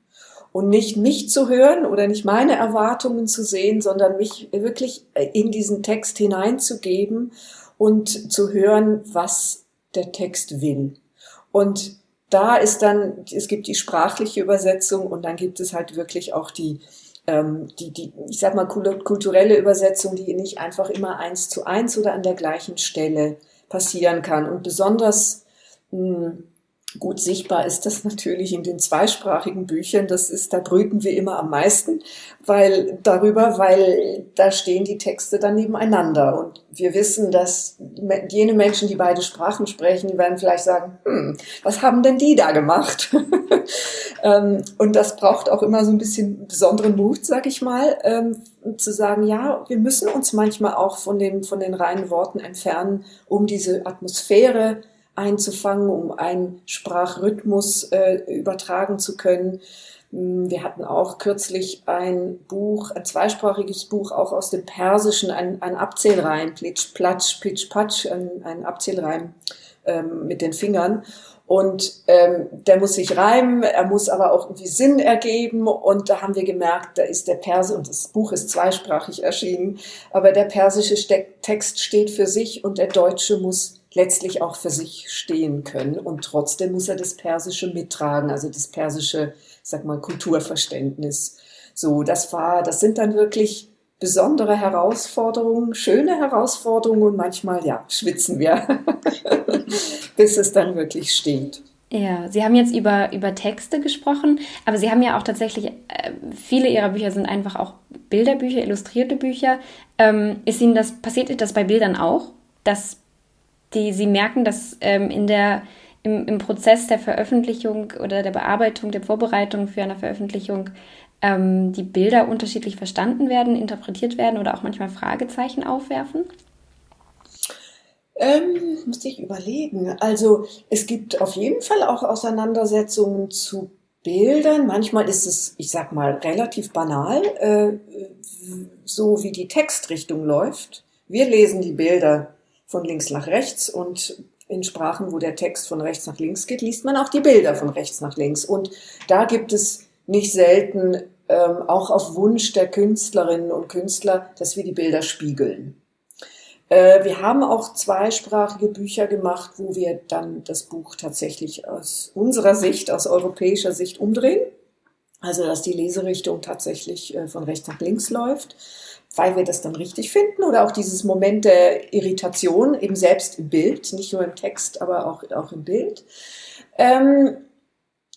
Und nicht mich zu hören oder nicht meine Erwartungen zu sehen, sondern mich wirklich in diesen Text hineinzugeben und zu hören, was der Text will. Und da ist dann, es gibt die sprachliche Übersetzung und dann gibt es halt wirklich auch die, ähm, die, die, ich sag mal, kulturelle Übersetzung, die nicht einfach immer eins zu eins oder an der gleichen Stelle passieren kann. Und besonders mh, hm, Gut sichtbar ist das natürlich in den zweisprachigen Büchern. Das ist, da brüten wir immer am meisten, weil darüber, weil da stehen die Texte dann nebeneinander. Und wir wissen, dass jene Menschen, die beide Sprachen sprechen, werden vielleicht sagen, hm, was haben denn die da gemacht? Ähm, und das braucht auch immer so ein bisschen besonderen Mut, sag ich mal, ähm, zu sagen, ja, wir müssen uns manchmal auch von den, von den reinen Worten entfernen, um diese Atmosphäre einzufangen, um einen Sprachrhythmus äh, übertragen zu können. Hm, wir hatten auch kürzlich ein Buch, ein zweisprachiges Buch, auch aus dem Persischen, ein, ein Abzählreim, Plitsch, Platsch, Plitsch, Patsch, ein, ein Abzählreim ähm, mit den Fingern. Und ähm, der muss sich reimen, er muss aber auch irgendwie Sinn ergeben. Und da haben wir gemerkt, da ist der Perse, und das Buch ist zweisprachig erschienen, aber der persische Text steht für sich und der deutsche muss letztlich auch für sich stehen können. Und trotzdem muss er das Persische mittragen, also das persische, sag mal, Kulturverständnis. So, das war, das sind dann wirklich besondere Herausforderungen, schöne Herausforderungen und manchmal, ja, schwitzen wir, bis es dann wirklich steht. Ja, Sie haben jetzt über, über Texte gesprochen, aber Sie haben ja auch tatsächlich, äh, viele Ihrer Bücher sind einfach auch Bilderbücher, illustrierte Bücher. Ähm, ist Ihnen das, passiert das bei Bildern auch, dass die sie merken, dass ähm, in der, im, im Prozess der Veröffentlichung oder der Bearbeitung, der Vorbereitung für eine Veröffentlichung ähm, die Bilder unterschiedlich verstanden werden, interpretiert werden oder auch manchmal Fragezeichen aufwerfen? Ähm, muss ich überlegen. Also es gibt auf jeden Fall auch Auseinandersetzungen zu Bildern. Manchmal ist es, ich sag mal, relativ banal, äh, so wie die Textrichtung läuft. Wir lesen die Bilder von links nach rechts und in Sprachen, wo der Text von rechts nach links geht, liest man auch die Bilder von rechts nach links. Und da gibt es nicht selten, ähm, auch auf Wunsch der Künstlerinnen und Künstler, dass wir die Bilder spiegeln. Äh, wir haben auch zweisprachige Bücher gemacht, wo wir dann das Buch tatsächlich aus unserer Sicht, aus europäischer Sicht umdrehen. Also dass die Leserichtung tatsächlich äh, von rechts nach links läuft weil wir das dann richtig finden oder auch dieses Moment der Irritation eben selbst im Bild, nicht nur im Text, aber auch, auch im Bild. Ähm,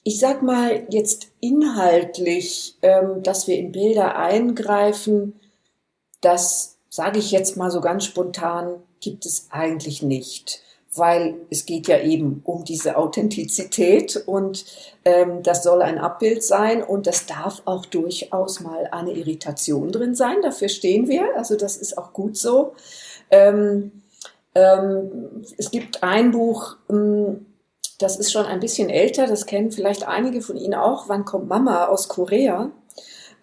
ich sag mal jetzt inhaltlich, ähm, dass wir in Bilder eingreifen, das sage ich jetzt mal so ganz spontan, gibt es eigentlich nicht weil es geht ja eben um diese Authentizität und ähm, das soll ein Abbild sein und das darf auch durchaus mal eine Irritation drin sein. Dafür stehen wir, also das ist auch gut so. Ähm, ähm, es gibt ein Buch, ähm, das ist schon ein bisschen älter, das kennen vielleicht einige von Ihnen auch. Wann kommt Mama aus Korea?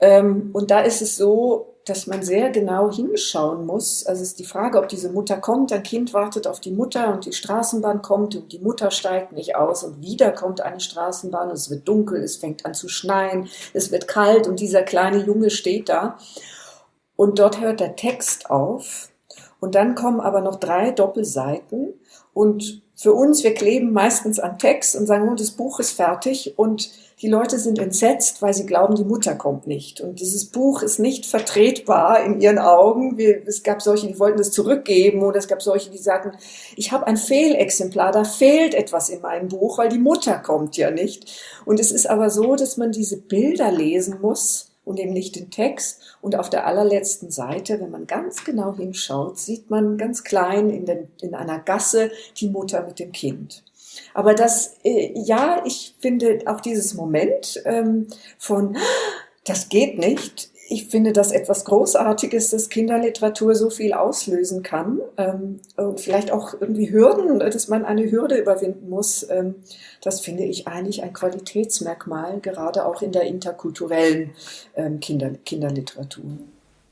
Ähm, und da ist es so, dass man sehr genau hinschauen muss. Also es ist die Frage, ob diese Mutter kommt, ein Kind wartet auf die Mutter und die Straßenbahn kommt und die Mutter steigt nicht aus und wieder kommt eine Straßenbahn und es wird dunkel, es fängt an zu schneien, es wird kalt und dieser kleine Junge steht da. Und dort hört der Text auf und dann kommen aber noch drei Doppelseiten und für uns, wir kleben meistens an Text und sagen, oh, das Buch ist fertig und die Leute sind entsetzt, weil sie glauben, die Mutter kommt nicht. Und dieses Buch ist nicht vertretbar in ihren Augen. Wir, es gab solche, die wollten es zurückgeben oder es gab solche, die sagten, ich habe ein Fehlexemplar, da fehlt etwas in meinem Buch, weil die Mutter kommt ja nicht. Und es ist aber so, dass man diese Bilder lesen muss und eben nicht den Text. Und auf der allerletzten Seite, wenn man ganz genau hinschaut, sieht man ganz klein in, den, in einer Gasse die Mutter mit dem Kind. Aber das, äh, ja, ich finde auch dieses Moment ähm, von, das geht nicht. Ich finde das etwas Großartiges, dass Kinderliteratur so viel auslösen kann ähm, und vielleicht auch irgendwie Hürden, dass man eine Hürde überwinden muss. Ähm, das finde ich eigentlich ein Qualitätsmerkmal, gerade auch in der interkulturellen ähm, Kinder, Kinderliteratur.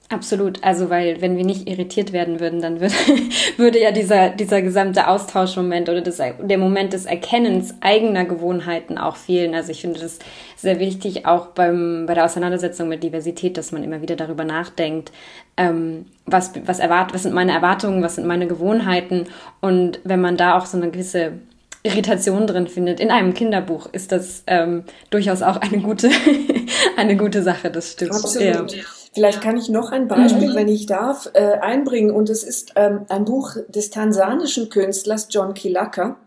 Absolut, also weil wenn wir nicht irritiert werden würden, dann würde, würde ja dieser, dieser gesamte Austauschmoment oder das, der Moment des Erkennens eigener Gewohnheiten auch fehlen. Also ich finde das sehr wichtig, auch beim, bei der Auseinandersetzung mit Diversität, dass man immer wieder darüber nachdenkt, ähm, was, was, erwart, was sind meine Erwartungen, was sind meine Gewohnheiten und wenn man da auch so eine gewisse Irritation drin findet. In einem Kinderbuch ist das ähm, durchaus auch eine gute, eine gute Sache, das stimmt. Absolut. Ja. Vielleicht kann ich noch ein Beispiel, mhm. wenn ich darf, äh, einbringen. Und es ist ähm, ein Buch des tansanischen Künstlers John Kilaka.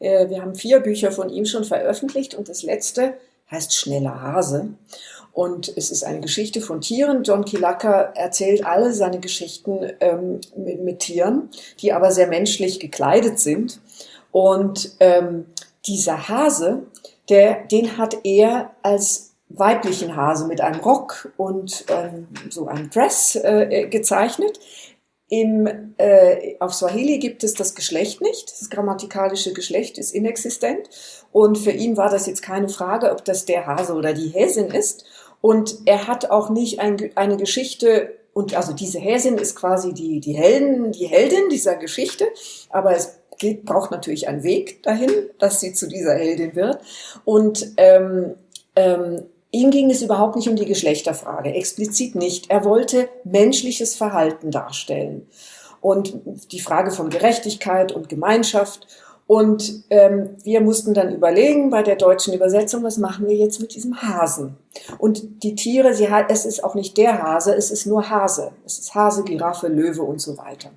Äh, wir haben vier Bücher von ihm schon veröffentlicht und das letzte heißt Schneller Hase. Und es ist eine Geschichte von Tieren. John Kilaka erzählt alle seine Geschichten ähm, mit, mit, Tieren, die aber sehr menschlich gekleidet sind. Und ähm, dieser Hase, der, den hat er als weiblichen Hase mit einem Rock und ähm, so einem Dress äh, gezeichnet. Im, äh, auf Swahili gibt es das Geschlecht nicht. Das grammatikalische Geschlecht ist inexistent. Und für ihn war das jetzt keine Frage, ob das der Hase oder die Häsin ist. Und er hat auch nicht ein, eine Geschichte, und also diese Häsin ist quasi die, die Helden, die Heldin dieser Geschichte. Aber es geht, braucht natürlich einen Weg dahin, dass sie zu dieser Heldin wird. Und ähm, ähm, Ihm ging es überhaupt nicht um die Geschlechterfrage, explizit nicht. Er wollte menschliches Verhalten darstellen und die Frage von Gerechtigkeit und Gemeinschaft. Und ähm, wir mussten dann überlegen bei der deutschen Übersetzung, was machen wir jetzt mit diesem Hasen? Und die Tiere, sie, es ist auch nicht der Hase, es ist nur Hase. Es ist Hase, Giraffe, Löwe und so weiter.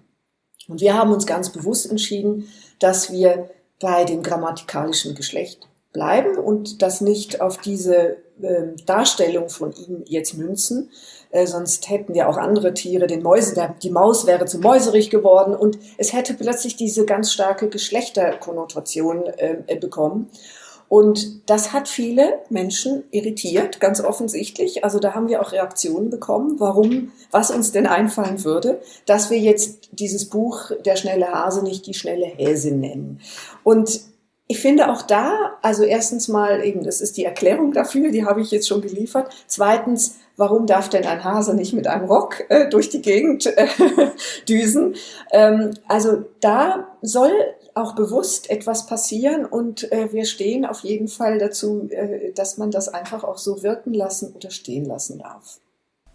Und wir haben uns ganz bewusst entschieden, dass wir bei dem grammatikalischen Geschlecht bleiben und das nicht auf diese äh, Darstellung von ihm jetzt münzen. Äh, sonst hätten wir auch andere Tiere, den Mäuse, der, die Maus wäre zu mäuserig geworden und es hätte plötzlich diese ganz starke Geschlechterkonnotation äh, bekommen. Und das hat viele Menschen irritiert, ganz offensichtlich. Also da haben wir auch Reaktionen bekommen, warum, was uns denn einfallen würde, dass wir jetzt dieses Buch Der schnelle Hase nicht die schnelle Häsin nennen. Und ich finde auch da, also erstens mal eben, das ist die Erklärung dafür, die habe ich jetzt schon geliefert. Zweitens, warum darf denn ein Hase nicht mit einem Rock äh, durch die Gegend äh, düsen? Ähm, also da soll auch bewusst etwas passieren und äh, wir stehen auf jeden Fall dazu, äh, dass man das einfach auch so wirken lassen oder stehen lassen darf.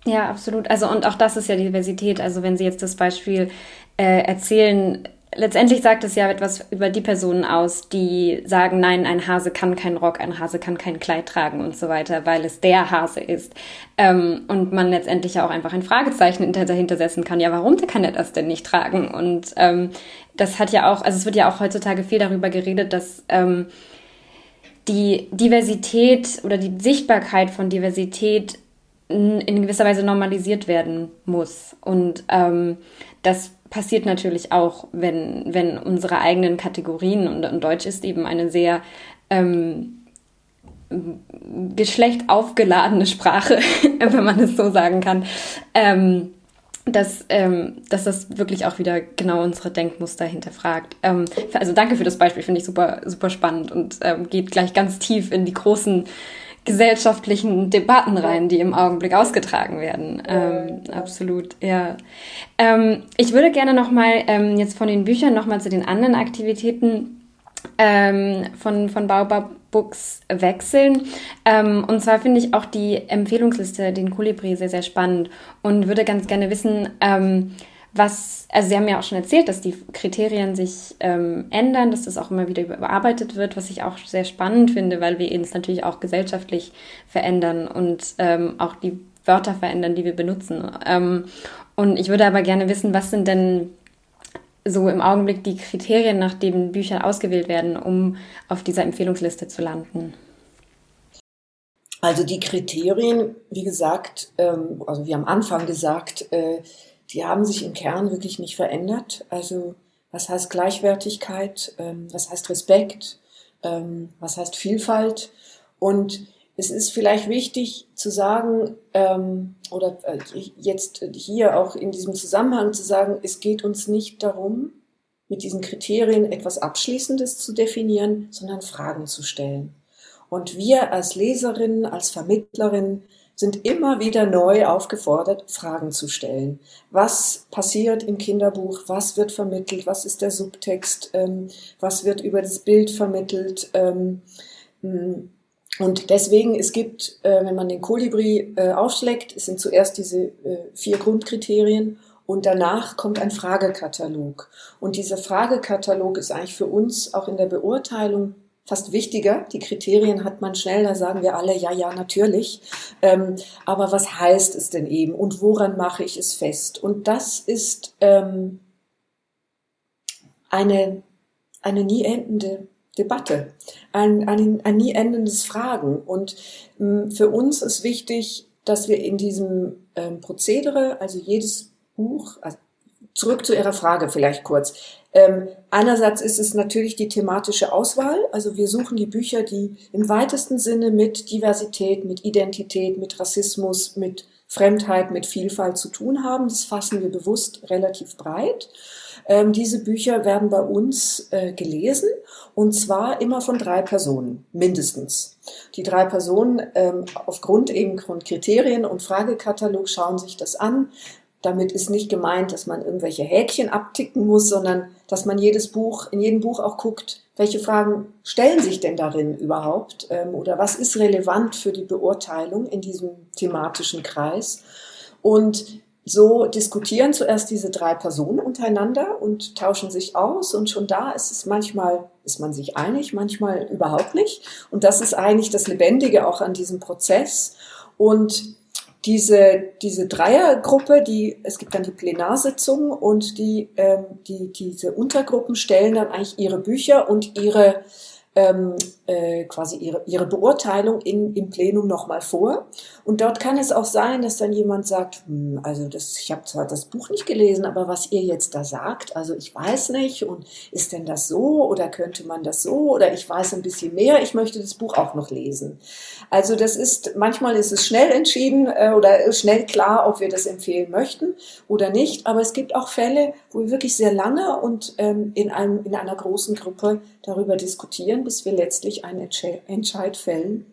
Ja, absolut. Also und auch das ist ja Diversität. Also wenn Sie jetzt das Beispiel äh, erzählen, letztendlich sagt es ja etwas über die Personen aus, die sagen, nein, ein Hase kann keinen Rock, ein Hase kann kein Kleid tragen und so weiter, weil es der Hase ist. Ähm, und man letztendlich ja auch einfach ein Fragezeichen dahinter setzen kann, ja, warum kann er das denn nicht tragen? Und ähm, das hat ja auch, also es wird ja auch heutzutage viel darüber geredet, dass ähm, die Diversität oder die Sichtbarkeit von Diversität in gewisser Weise normalisiert werden muss. Und ähm, das passiert natürlich auch, wenn, wenn unsere eigenen Kategorien, und, und Deutsch ist eben eine sehr ähm, Geschlecht aufgeladene Sprache, wenn man es so sagen kann, ähm, dass, ähm, dass das wirklich auch wieder genau unsere Denkmuster hinterfragt. Ähm, also danke für das Beispiel, finde ich super, super spannend und ähm, geht gleich ganz tief in die großen gesellschaftlichen Debatten rein, die im Augenblick ausgetragen werden. Ähm, absolut, ja. Ähm, ich würde gerne nochmal ähm, jetzt von den Büchern nochmal zu den anderen Aktivitäten ähm, von, von Baobab Books wechseln. Ähm, und zwar finde ich auch die Empfehlungsliste, den Kolibri, sehr, sehr spannend und würde ganz gerne wissen, ähm, was, also Sie haben ja auch schon erzählt, dass die Kriterien sich ähm, ändern, dass das auch immer wieder überarbeitet wird, was ich auch sehr spannend finde, weil wir uns natürlich auch gesellschaftlich verändern und ähm, auch die Wörter verändern, die wir benutzen. Ähm, und ich würde aber gerne wissen, was sind denn so im Augenblick die Kriterien, nach denen Bücher ausgewählt werden, um auf dieser Empfehlungsliste zu landen? Also die Kriterien, wie gesagt, ähm, also wie am Anfang gesagt, äh, die haben sich im Kern wirklich nicht verändert. Also was heißt Gleichwertigkeit, ähm, was heißt Respekt, ähm, was heißt Vielfalt und es ist vielleicht wichtig zu sagen, ähm, oder äh, jetzt hier auch in diesem Zusammenhang zu sagen, es geht uns nicht darum, mit diesen Kriterien etwas Abschließendes zu definieren, sondern Fragen zu stellen. Und wir als Leserinnen, als Vermittlerinnen sind immer wieder neu aufgefordert, Fragen zu stellen. Was passiert im Kinderbuch? Was wird vermittelt? Was ist der Subtext? Ähm, was wird über das Bild vermittelt? Ähm, und deswegen, es gibt, äh, wenn man den Kolibri äh, aufschlägt, es sind zuerst diese äh, vier Grundkriterien und danach kommt ein Fragekatalog. Und dieser Fragekatalog ist eigentlich für uns auch in der Beurteilung fast wichtiger. Die Kriterien hat man schnell, da sagen wir alle, ja, ja, natürlich. Ähm, aber was heißt es denn eben und woran mache ich es fest? Und das ist ähm, eine, eine nie endende Debatte, ein, ein, ein nie endendes Fragen. Und ähm, für uns ist wichtig, dass wir in diesem ähm, Prozedere, also jedes Buch, also zurück zu Ihrer Frage vielleicht kurz. Ähm, einerseits ist es natürlich die thematische Auswahl. Also wir suchen die Bücher, die im weitesten Sinne mit Diversität, mit Identität, mit Rassismus, mit Fremdheit, mit Vielfalt zu tun haben. Das fassen wir bewusst relativ breit. Ähm, diese Bücher werden bei uns äh, gelesen und zwar immer von drei Personen, mindestens. Die drei Personen ähm, aufgrund eben von Kriterien und Fragekatalog schauen sich das an. Damit ist nicht gemeint, dass man irgendwelche Häkchen abticken muss, sondern dass man jedes Buch, in jedem Buch auch guckt, welche Fragen stellen sich denn darin überhaupt ähm, oder was ist relevant für die Beurteilung in diesem thematischen Kreis. Und so diskutieren zuerst diese drei Personen untereinander und tauschen sich aus und schon da ist es manchmal, ist man sich einig, manchmal überhaupt nicht. Und das ist eigentlich das Lebendige auch an diesem Prozess. Und diese, diese Dreiergruppe, die, es gibt dann die Plenarsitzung und die, ähm, die, diese Untergruppen stellen dann eigentlich ihre Bücher und ihre ähm, äh, quasi ihre, ihre Beurteilung in, im Plenum nochmal vor. Und dort kann es auch sein, dass dann jemand sagt, hm, also das, ich habe zwar das Buch nicht gelesen, aber was ihr jetzt da sagt, also ich weiß nicht und ist denn das so oder könnte man das so oder ich weiß ein bisschen mehr, ich möchte das Buch auch noch lesen. Also das ist, manchmal ist es schnell entschieden äh, oder schnell klar, ob wir das empfehlen möchten oder nicht, aber es gibt auch Fälle, wo wir wirklich sehr lange und ähm, in, einem, in einer großen Gruppe darüber diskutieren, bis wir letztlich einen Entscheid fällen,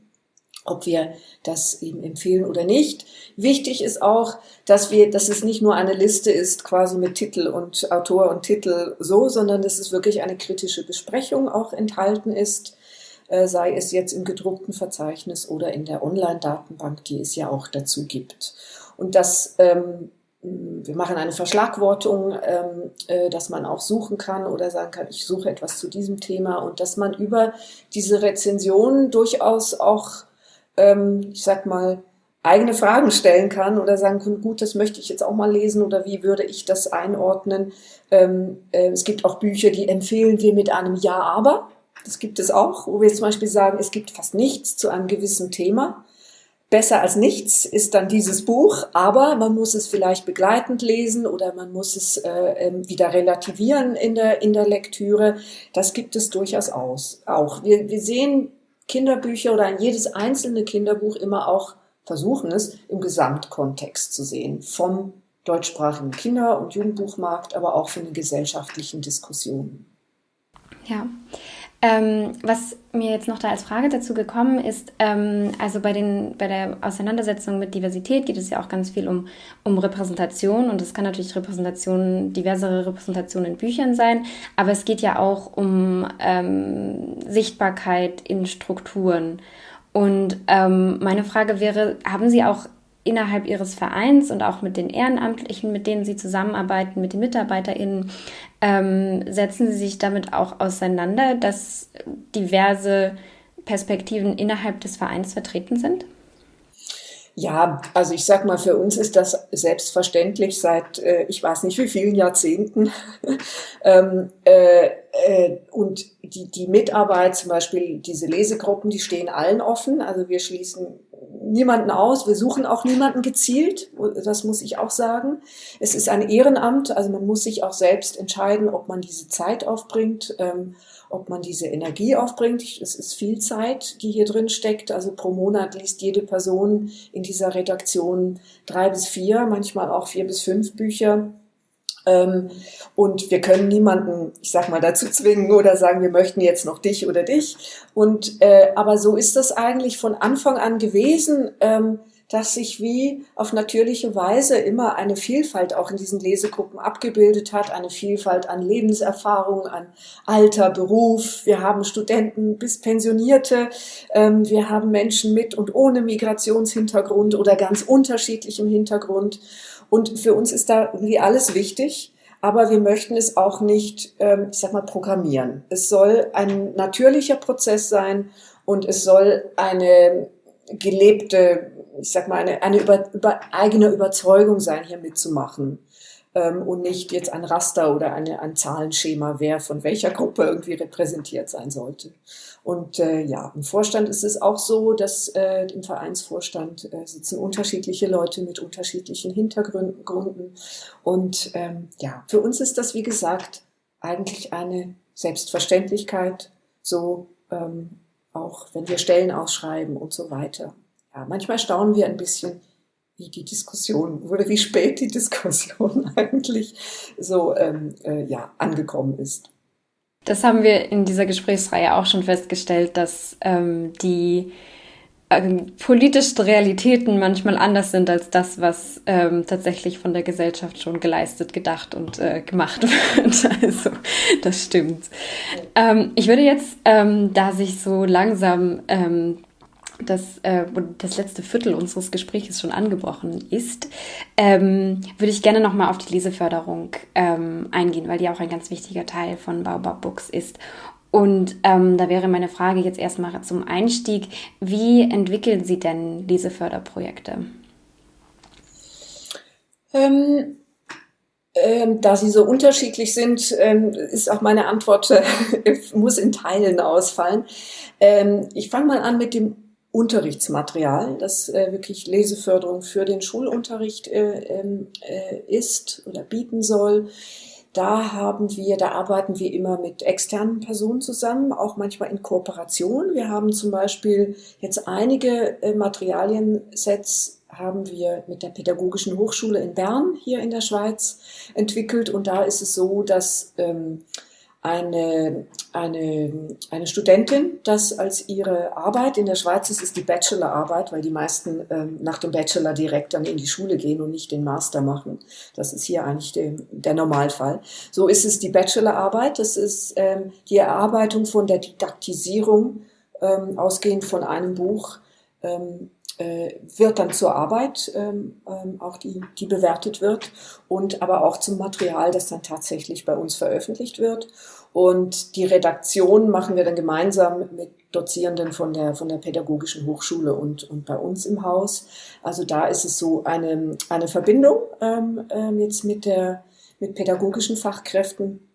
ob wir das eben empfehlen oder nicht. Wichtig ist auch, dass wir, dass es nicht nur eine Liste ist, quasi mit Titel und Autor und Titel so, sondern dass es wirklich eine kritische Besprechung auch enthalten ist, äh, sei es jetzt im gedruckten Verzeichnis oder in der Online-Datenbank, die es ja auch dazu gibt. Und das ähm, wir machen eine Verschlagwortung, ähm, äh, dass man auch suchen kann oder sagen kann, ich suche etwas zu diesem Thema und dass man über diese Rezension durchaus auch, ähm, ich sag mal, eigene Fragen stellen kann oder sagen kann, gut, das möchte ich jetzt auch mal lesen oder wie würde ich das einordnen. Ähm, äh, es gibt auch Bücher, die empfehlen wir mit einem Ja, aber. Das gibt es auch, wo wir zum Beispiel sagen, es gibt fast nichts zu einem gewissen Thema. Besser als nichts ist dann dieses Buch, aber man muss es vielleicht begleitend lesen oder man muss es äh, ähm, wieder relativieren in der, in der Lektüre. Das gibt es durchaus aus, auch. Wir, wir sehen Kinderbücher oder jedes einzelne Kinderbuch immer auch versuchen es im Gesamtkontext zu sehen, vom deutschsprachigen Kinder- und Jugendbuchmarkt, aber auch von den gesellschaftlichen Diskussionen. Ja, ähm, was mir jetzt noch da als Frage dazu gekommen ist, ähm, also bei, den, bei der Auseinandersetzung mit Diversität geht es ja auch ganz viel um, um Repräsentation und es kann natürlich Repräsentation, diversere Repräsentation in Büchern sein, aber es geht ja auch um ähm, Sichtbarkeit in Strukturen. Und ähm, meine Frage wäre, haben Sie auch innerhalb ihres Vereins und auch mit den Ehrenamtlichen, mit denen sie zusammenarbeiten, mit den MitarbeiterInnen, ähm, setzen sie sich damit auch auseinander, dass diverse Perspektiven innerhalb des Vereins vertreten sind? Ja, also ich sag mal, für uns ist das selbstverständlich seit äh, ich weiß nicht wie vielen Jahrzehnten. ähm, äh, äh, und die, die Mitarbeit, zum Beispiel diese Lesegruppen, die stehen allen offen. Also wir schließen niemanden aus. Wir suchen auch niemanden gezielt. Das muss ich auch sagen. Es ist ein Ehrenamt. Also man muss sich auch selbst entscheiden, ob man diese Zeit aufbringt, ähm, ob man diese Energie aufbringt. Es ist viel Zeit, die hier drin steckt. Also pro Monat liest jede Person in dieser Redaktion drei bis vier, manchmal auch vier bis fünf Bücher. Ähm, und wir können niemanden, ich sag mal, dazu zwingen oder sagen, wir möchten jetzt noch dich oder dich. Und äh, aber so ist das eigentlich von Anfang an gewesen, ähm, dass sich wie auf natürliche Weise immer eine Vielfalt auch in diesen Lesegruppen abgebildet hat, eine Vielfalt an Lebenserfahrung, an Alter, Beruf. Wir haben Studenten bis Pensionierte, ähm, wir haben Menschen mit und ohne Migrationshintergrund oder ganz unterschiedlichem Hintergrund. Und für uns ist da wie alles wichtig, aber wir möchten es auch nicht, ähm, ich sag mal, programmieren. Es soll ein natürlicher Prozess sein und es soll eine gelebte, ich sag mal, eine, eine über, über eigene Überzeugung sein, hier mitzumachen ähm, und nicht jetzt ein Raster oder eine, ein Zahlenschema, wer von welcher Gruppe irgendwie repräsentiert sein sollte. Und äh, ja, im Vorstand ist es auch so, dass äh, im Vereinsvorstand äh, sitzen unterschiedliche Leute mit unterschiedlichen Hintergründen. Und ähm, ja, für uns ist das, wie gesagt, eigentlich eine Selbstverständlichkeit, so ähm, auch wenn wir Stellen ausschreiben und so weiter. Ja, manchmal staunen wir ein bisschen, wie die Diskussion oder wie spät die Diskussion eigentlich so ähm, äh, ja, angekommen ist. Das haben wir in dieser Gesprächsreihe auch schon festgestellt, dass ähm, die ähm, politischen Realitäten manchmal anders sind als das, was ähm, tatsächlich von der Gesellschaft schon geleistet, gedacht und äh, gemacht wird. Also das stimmt. Ähm, ich würde jetzt, ähm, da sich so langsam ähm, das, äh, das letzte Viertel unseres Gesprächs schon angebrochen ist, ähm, würde ich gerne nochmal auf die Leseförderung ähm, eingehen, weil die auch ein ganz wichtiger Teil von Baobab Books ist. Und ähm, da wäre meine Frage jetzt erstmal zum Einstieg, wie entwickeln Sie denn Leseförderprojekte? Ähm, ähm, da sie so unterschiedlich sind, ähm, ist auch meine Antwort, muss in Teilen ausfallen. Ähm, ich fange mal an mit dem Unterrichtsmaterial, das äh, wirklich Leseförderung für den Schulunterricht äh, ähm, äh, ist oder bieten soll. Da haben wir, da arbeiten wir immer mit externen Personen zusammen, auch manchmal in Kooperation. Wir haben zum Beispiel jetzt einige äh, Materialiensets haben wir mit der Pädagogischen Hochschule in Bern hier in der Schweiz entwickelt. Und da ist es so, dass ähm, eine, eine, eine Studentin das als ihre Arbeit in der Schweiz ist, ist die Bachelorarbeit, weil die meisten ähm, nach dem Bachelor direkt dann in die Schule gehen und nicht den Master machen. Das ist hier eigentlich der, der Normalfall. So ist es die Bachelorarbeit. Das ist ähm, die Erarbeitung von der Didaktisierung, ähm, ausgehend von einem Buch, ähm, äh, wird dann zur Arbeit, ähm, ähm, auch die, die bewertet wird und aber auch zum Material, das dann tatsächlich bei uns veröffentlicht wird. Und die Redaktion machen wir dann gemeinsam mit Dozierenden von der, von der Pädagogischen Hochschule und, und bei uns im Haus. Also da ist es so eine, eine Verbindung ähm, ähm, jetzt mit, der, mit pädagogischen Fachkräften.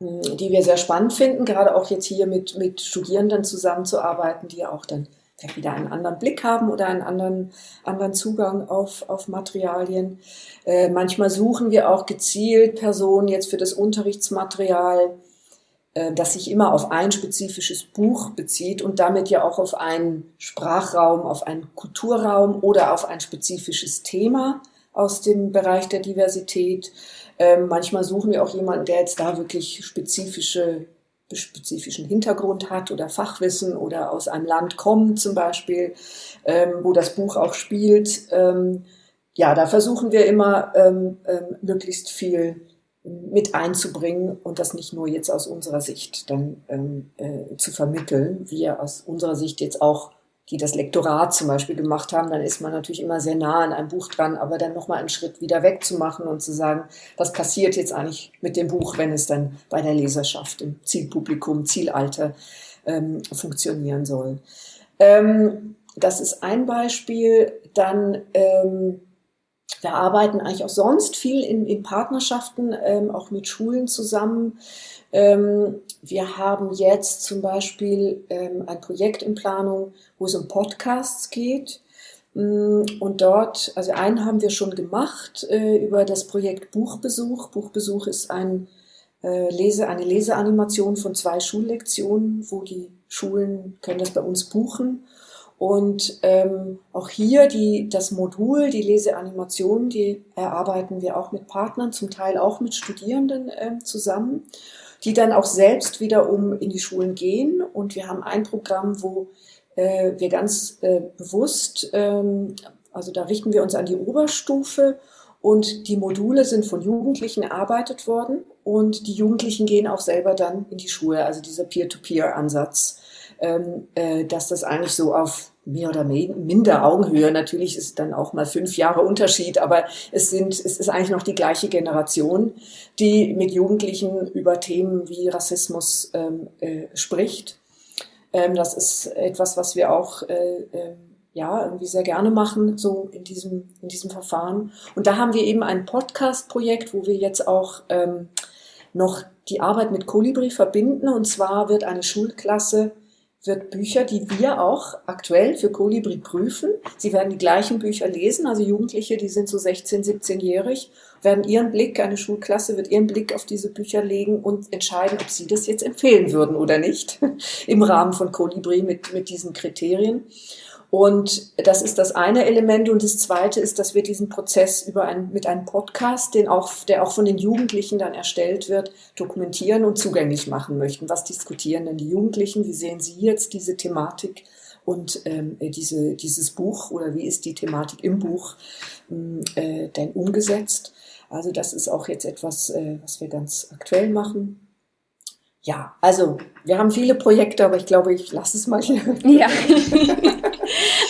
die wir sehr spannend finden, gerade auch jetzt hier mit, mit Studierenden zusammenzuarbeiten, die auch dann vielleicht wieder einen anderen Blick haben oder einen anderen, anderen Zugang auf, auf Materialien. Äh, manchmal suchen wir auch gezielt Personen jetzt für das Unterrichtsmaterial, das sich immer auf ein spezifisches Buch bezieht und damit ja auch auf einen Sprachraum, auf einen Kulturraum oder auf ein spezifisches Thema aus dem Bereich der Diversität. Ähm, manchmal suchen wir auch jemanden, der jetzt da wirklich spezifische spezifischen Hintergrund hat oder Fachwissen oder aus einem Land kommt zum Beispiel, ähm, wo das Buch auch spielt. Ähm, ja, da versuchen wir immer ähm, ähm möglichst viel mit einzubringen und das nicht nur jetzt aus unserer Sicht dann ähm, äh, zu vermitteln. Wir aus unserer Sicht jetzt auch die das Lektorat zum Beispiel gemacht haben, dann ist man natürlich immer sehr nah an einem Buch dran, aber dann nochmal einen Schritt wieder wegzumachen und zu sagen, was passiert jetzt eigentlich mit dem Buch, wenn es dann bei der Leserschaft im Zielpublikum, Zielalter ähm, funktionieren soll. Ähm, das ist ein Beispiel. Dann ähm, wir arbeiten eigentlich auch sonst viel in, in Partnerschaften, ähm, auch mit Schulen zusammen. Ähm, wir haben jetzt zum Beispiel ähm, ein Projekt in Planung, wo es um Podcasts geht. Mm, und dort, also einen haben wir schon gemacht äh, über das Projekt Buchbesuch. Buchbesuch ist ein äh, Lese, eine Leseanimation von zwei Schullektionen, wo die Schulen können das bei uns buchen. Und ähm, auch hier die, das Modul, die Leseanimation, die erarbeiten wir auch mit Partnern, zum Teil auch mit Studierenden äh, zusammen die dann auch selbst wiederum in die Schulen gehen. Und wir haben ein Programm, wo äh, wir ganz äh, bewusst, ähm, also da richten wir uns an die Oberstufe. Und die Module sind von Jugendlichen erarbeitet worden. Und die Jugendlichen gehen auch selber dann in die Schule, also dieser Peer-to-Peer-Ansatz, dass das eigentlich so auf mehr oder minder Augenhöhe. Natürlich ist dann auch mal fünf Jahre Unterschied, aber es sind, es ist eigentlich noch die gleiche Generation, die mit Jugendlichen über Themen wie Rassismus ähm, äh, spricht. Ähm, das ist etwas, was wir auch äh, äh, ja irgendwie sehr gerne machen, so in diesem in diesem Verfahren. Und da haben wir eben ein Podcast-Projekt, wo wir jetzt auch ähm, noch die Arbeit mit Kolibri verbinden. Und zwar wird eine Schulklasse wird Bücher, die wir auch aktuell für Kolibri prüfen. Sie werden die gleichen Bücher lesen, also Jugendliche, die sind so 16, 17-jährig, werden ihren Blick, eine Schulklasse wird ihren Blick auf diese Bücher legen und entscheiden, ob sie das jetzt empfehlen würden oder nicht, im Rahmen von Kolibri mit, mit diesen Kriterien. Und das ist das eine Element. Und das zweite ist, dass wir diesen Prozess über ein, mit einem Podcast, den auch, der auch von den Jugendlichen dann erstellt wird, dokumentieren und zugänglich machen möchten. Was diskutieren denn die Jugendlichen? Wie sehen sie jetzt diese Thematik und ähm, diese, dieses Buch oder wie ist die Thematik im Buch hm, äh, denn umgesetzt? Also das ist auch jetzt etwas, äh, was wir ganz aktuell machen. Ja, also wir haben viele Projekte, aber ich glaube, ich lasse es mal hier. Ja.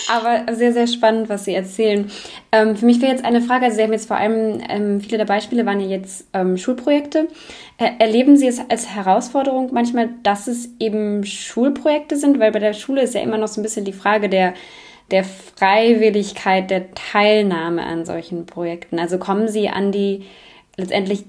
aber sehr, sehr spannend, was Sie erzählen. Ähm, für mich wäre jetzt eine Frage, also Sie haben jetzt vor allem, ähm, viele der Beispiele waren ja jetzt ähm, Schulprojekte. Er erleben Sie es als Herausforderung manchmal, dass es eben Schulprojekte sind? Weil bei der Schule ist ja immer noch so ein bisschen die Frage der, der Freiwilligkeit, der Teilnahme an solchen Projekten. Also kommen Sie an die, letztendlich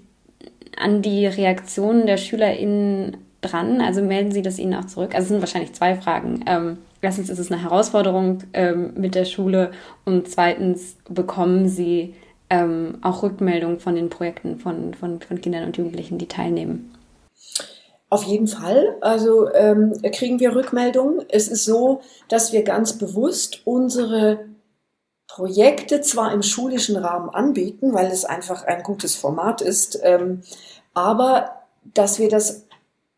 an die Reaktionen der SchülerInnen dran? Also melden Sie das Ihnen auch zurück? Also es sind wahrscheinlich zwei Fragen. Ähm, erstens ist es eine Herausforderung ähm, mit der Schule und zweitens bekommen Sie ähm, auch Rückmeldungen von den Projekten von, von, von Kindern und Jugendlichen, die teilnehmen. Auf jeden Fall. Also ähm, kriegen wir Rückmeldungen. Es ist so, dass wir ganz bewusst unsere Projekte zwar im schulischen Rahmen anbieten, weil es einfach ein gutes Format ist, ähm, aber dass wir das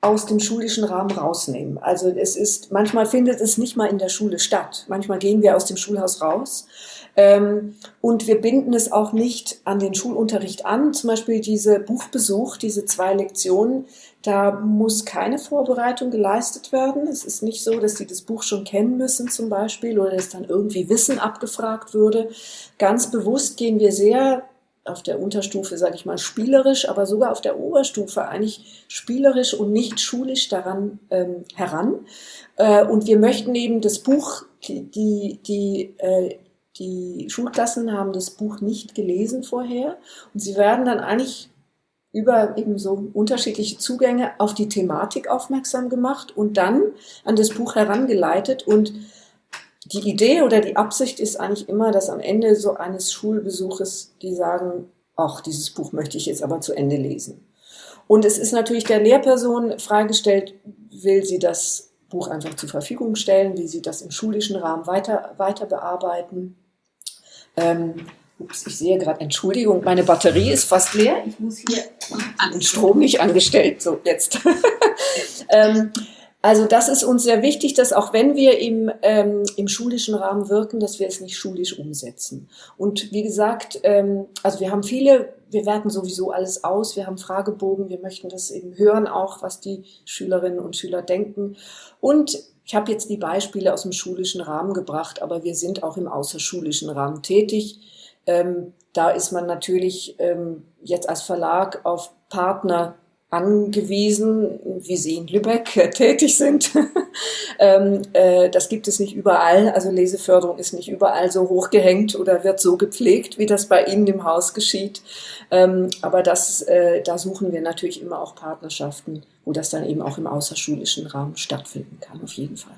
aus dem schulischen Rahmen rausnehmen. Also es ist, manchmal findet es nicht mal in der Schule statt. Manchmal gehen wir aus dem Schulhaus raus. Ähm, und wir binden es auch nicht an den Schulunterricht an. Zum Beispiel diese Buchbesuch, diese zwei Lektionen, da muss keine Vorbereitung geleistet werden. Es ist nicht so, dass sie das Buch schon kennen müssen zum Beispiel oder dass dann irgendwie Wissen abgefragt würde. Ganz bewusst gehen wir sehr auf der Unterstufe, sage ich mal, spielerisch, aber sogar auf der Oberstufe eigentlich spielerisch und nicht schulisch daran ähm, heran. Äh, und wir möchten eben das Buch, die, die, äh, die Schulklassen haben das Buch nicht gelesen vorher und sie werden dann eigentlich über eben so unterschiedliche Zugänge auf die Thematik aufmerksam gemacht und dann an das Buch herangeleitet. Und die Idee oder die Absicht ist eigentlich immer, dass am Ende so eines Schulbesuches die sagen, ach, dieses Buch möchte ich jetzt aber zu Ende lesen. Und es ist natürlich der Lehrperson freigestellt, will sie das Buch einfach zur Verfügung stellen, wie sie das im schulischen Rahmen weiter, weiter bearbeiten. Ähm, ups, ich sehe gerade, Entschuldigung, meine Batterie ist fast leer. Ich muss hier den Strom nicht angestellt. So, jetzt. ähm, also das ist uns sehr wichtig, dass auch wenn wir im, ähm, im schulischen Rahmen wirken, dass wir es nicht schulisch umsetzen. Und wie gesagt, ähm, also wir haben viele, wir werten sowieso alles aus, wir haben Fragebogen, wir möchten das eben hören auch, was die Schülerinnen und Schüler denken. Und ich habe jetzt die Beispiele aus dem schulischen Rahmen gebracht, aber wir sind auch im außerschulischen Rahmen tätig. Ähm, da ist man natürlich ähm, jetzt als Verlag auf Partner angewiesen, wie sie in Lübeck äh, tätig sind. ähm, äh, das gibt es nicht überall. Also Leseförderung ist nicht überall so hochgehängt oder wird so gepflegt, wie das bei Ihnen im Haus geschieht. Ähm, aber das, äh, da suchen wir natürlich immer auch Partnerschaften, wo das dann eben auch im außerschulischen Rahmen stattfinden kann, auf jeden Fall.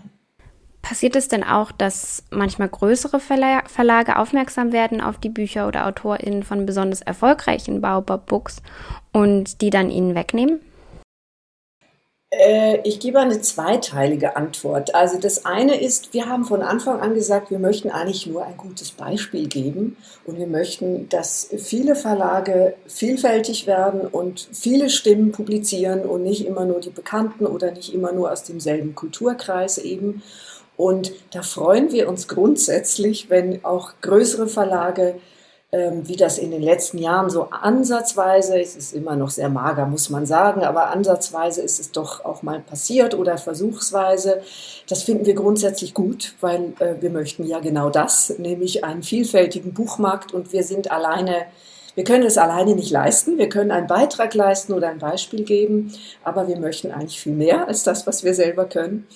Passiert es denn auch, dass manchmal größere Verlage aufmerksam werden auf die Bücher oder AutorInnen von besonders erfolgreichen Baobab Books und die dann ihnen wegnehmen? Äh, ich gebe eine zweiteilige Antwort. Also das eine ist, wir haben von Anfang an gesagt, wir möchten eigentlich nur ein gutes Beispiel geben und wir möchten, dass viele Verlage vielfältig werden und viele Stimmen publizieren und nicht immer nur die Bekannten oder nicht immer nur aus demselben Kulturkreis eben. Und da freuen wir uns grundsätzlich, wenn auch größere Verlage, ähm, wie das in den letzten Jahren so ansatzweise, es ist immer noch sehr mager, muss man sagen, aber ansatzweise ist es doch auch mal passiert oder versuchsweise. Das finden wir grundsätzlich gut, weil äh, wir möchten ja genau das, nämlich einen vielfältigen Buchmarkt und wir sind alleine wir können es alleine nicht leisten. Wir können einen Beitrag leisten oder ein Beispiel geben, aber wir möchten eigentlich viel mehr als das, was wir selber können.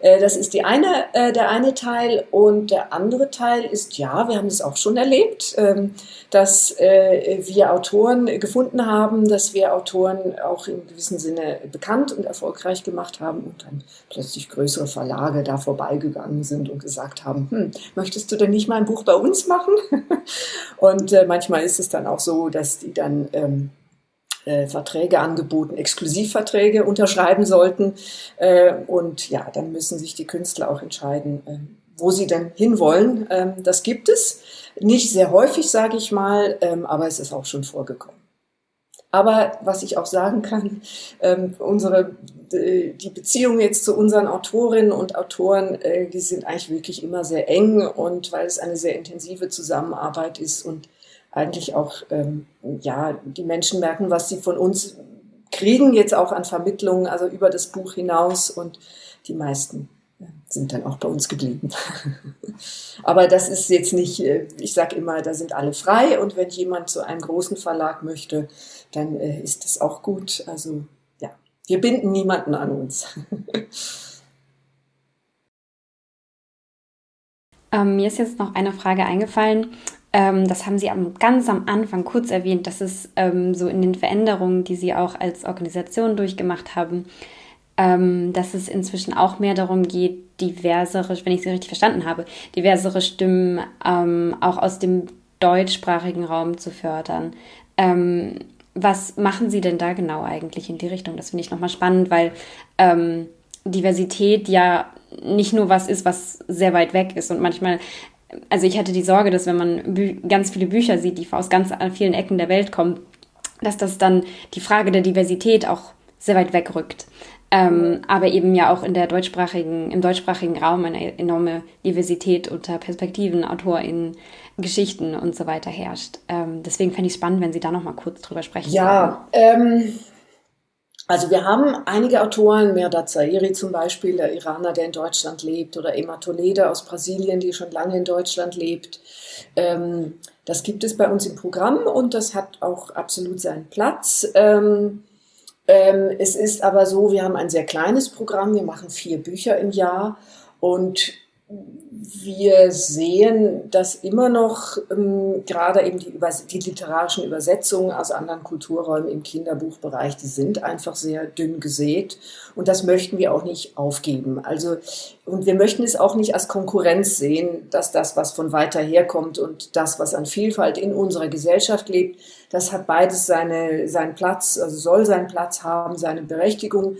Äh, das ist die eine, äh, der eine Teil. Und der andere Teil ist, ja, wir haben es auch schon erlebt, ähm, dass äh, wir Autoren gefunden haben, dass wir Autoren auch in gewissem Sinne bekannt und erfolgreich gemacht haben und dann plötzlich größere Verlage da vorbeigegangen sind und gesagt haben, hm, möchtest du denn nicht mal ein Buch bei uns machen? und manchmal ist es dann auch so, dass die dann ähm, äh, Verträge angeboten, Exklusivverträge unterschreiben sollten. Äh, und ja, dann müssen sich die Künstler auch entscheiden, äh, wo sie denn hinwollen. Ähm, das gibt es. Nicht sehr häufig, sage ich mal, ähm, aber es ist auch schon vorgekommen. Aber was ich auch sagen kann, ähm, unsere, die Beziehungen jetzt zu unseren Autorinnen und Autoren, äh, die sind eigentlich wirklich immer sehr eng und weil es eine sehr intensive Zusammenarbeit ist und eigentlich auch, ähm, ja, die Menschen merken, was sie von uns kriegen, jetzt auch an Vermittlungen, also über das Buch hinaus und die meisten sind dann auch bei uns geblieben. Aber das ist jetzt nicht, äh, ich sage immer, da sind alle frei und wenn jemand zu einem großen Verlag möchte, dann äh, ist das auch gut. Also ja, wir binden niemanden an uns. Ähm, mir ist jetzt noch eine Frage eingefallen. Ähm, das haben Sie am, ganz am Anfang kurz erwähnt, dass es ähm, so in den Veränderungen, die Sie auch als Organisation durchgemacht haben, ähm, dass es inzwischen auch mehr darum geht, diversere, wenn ich Sie richtig verstanden habe, diversere Stimmen ähm, auch aus dem deutschsprachigen Raum zu fördern. Ähm, was machen Sie denn da genau eigentlich in die Richtung? Das finde ich nochmal spannend, weil ähm, Diversität ja nicht nur was ist, was sehr weit weg ist und manchmal also ich hatte die Sorge, dass wenn man ganz viele Bücher sieht, die aus ganz vielen Ecken der Welt kommen, dass das dann die Frage der Diversität auch sehr weit wegrückt. Ähm, aber eben ja auch in der deutschsprachigen, im deutschsprachigen Raum eine enorme Diversität unter Perspektiven, AutorInnen, Geschichten und so weiter herrscht. Ähm, deswegen fände ich es spannend, wenn Sie da noch mal kurz drüber sprechen. Ja, ähm, also wir haben einige Autoren, Merda Zairi zum Beispiel, der Iraner, der in Deutschland lebt, oder Emma Tolede aus Brasilien, die schon lange in Deutschland lebt. Ähm, das gibt es bei uns im Programm und das hat auch absolut seinen Platz. Ähm, ähm, es ist aber so, wir haben ein sehr kleines Programm, wir machen vier Bücher im Jahr und wir sehen, dass immer noch ähm, gerade eben die, die, literarischen Übersetzungen aus anderen Kulturräumen im Kinderbuchbereich, die sind einfach sehr dünn gesät und das möchten wir auch nicht aufgeben. Also und wir möchten es auch nicht als Konkurrenz sehen, dass das, was von weiter herkommt und das, was an Vielfalt in unserer Gesellschaft lebt, das hat beides seine, seinen Platz, also soll seinen Platz haben, seine Berechtigung.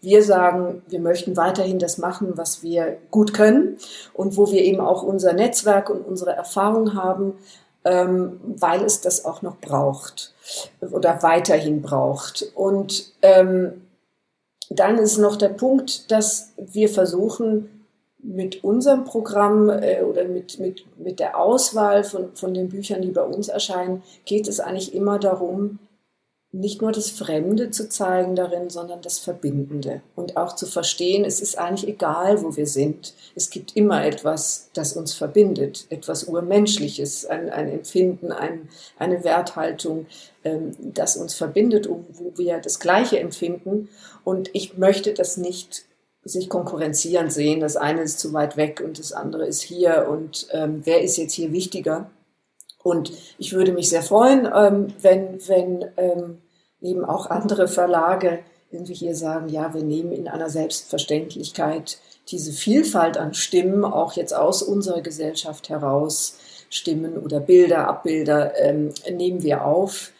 Wir sagen, wir möchten weiterhin das machen, was wir gut können und wo wir eben auch unser Netzwerk und unsere Erfahrung haben, ähm, weil es das auch noch braucht oder weiterhin braucht. Und ähm, dann ist noch der Punkt, dass wir versuchen, mit unserem Programm äh, oder mit, mit, mit der Auswahl von, von den Büchern, die bei uns erscheinen, geht es eigentlich immer darum, nicht nur das Fremde zu zeigen darin, sondern das Verbindende und auch zu verstehen, es ist eigentlich egal, wo wir sind. Es gibt immer etwas, das uns verbindet, etwas Urmenschliches, ein, ein Empfinden, ein, eine Werthaltung, ähm, das uns verbindet, wo wir das Gleiche empfinden. Und ich möchte das nicht sich konkurrenzierend sehen. Das eine ist zu weit weg und das andere ist hier und ähm, wer ist jetzt hier wichtiger? Und ich würde mich sehr freuen, ähm, wenn, wenn ähm, eben auch andere Verlage irgendwie hier sagen, ja, wir nehmen in einer Selbstverständlichkeit diese Vielfalt an Stimmen auch jetzt aus unserer Gesellschaft heraus, Stimmen oder Bilder, Abbilder, ähm, nehmen wir auf.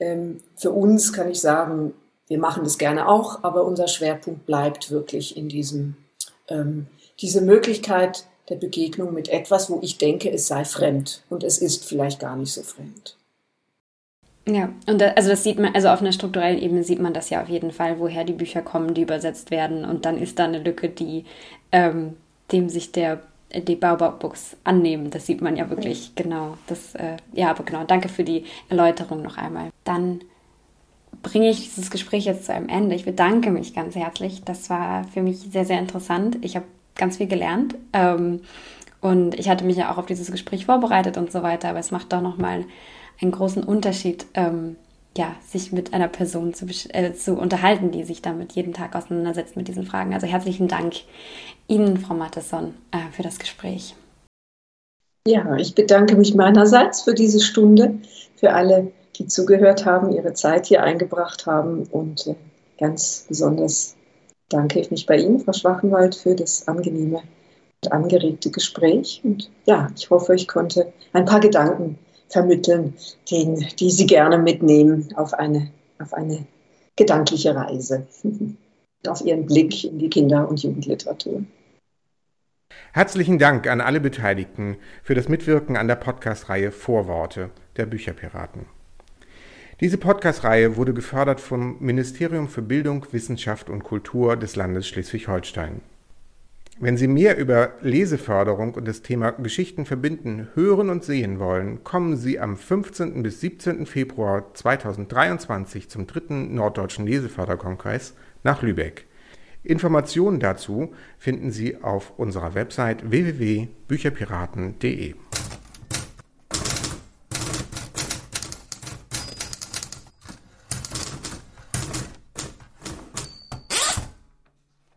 Ähm, für uns kann ich sagen, wir machen das gerne auch, aber unser Schwerpunkt bleibt wirklich in diesem, ähm, diese Möglichkeit, der Begegnung mit etwas, wo ich denke, es sei fremd und es ist vielleicht gar nicht so fremd. Ja, und da, also das sieht man, also auf einer strukturellen Ebene sieht man das ja auf jeden Fall, woher die Bücher kommen, die übersetzt werden. Und dann ist da eine Lücke, die ähm, dem sich der die Baobab-Books annehmen. Das sieht man ja wirklich ja. genau. Das, äh, ja, aber genau, danke für die Erläuterung noch einmal. Dann bringe ich dieses Gespräch jetzt zu einem Ende. Ich bedanke mich ganz herzlich. Das war für mich sehr, sehr interessant. Ich habe ganz viel gelernt. Ähm, und ich hatte mich ja auch auf dieses Gespräch vorbereitet und so weiter, aber es macht doch nochmal einen großen Unterschied, ähm, ja, sich mit einer Person zu, äh, zu unterhalten, die sich damit jeden Tag auseinandersetzt mit diesen Fragen. Also herzlichen Dank Ihnen, Frau Mattesson, äh, für das Gespräch. Ja, ich bedanke mich meinerseits für diese Stunde, für alle, die zugehört haben, ihre Zeit hier eingebracht haben und äh, ganz besonders danke ich mich bei Ihnen, Frau Schwachenwald, für das angenehme und angeregte Gespräch. Und ja, ich hoffe, ich konnte ein paar Gedanken vermitteln, den, die Sie gerne mitnehmen auf eine, auf eine gedankliche Reise, auf Ihren Blick in die Kinder- und Jugendliteratur. Herzlichen Dank an alle Beteiligten für das Mitwirken an der Podcast-Reihe Vorworte der Bücherpiraten. Diese Podcast-Reihe wurde gefördert vom Ministerium für Bildung, Wissenschaft und Kultur des Landes Schleswig-Holstein. Wenn Sie mehr über Leseförderung und das Thema Geschichten verbinden hören und sehen wollen, kommen Sie am 15. bis 17. Februar 2023 zum dritten Norddeutschen Leseförderkongress nach Lübeck. Informationen dazu finden Sie auf unserer Website www.bücherpiraten.de.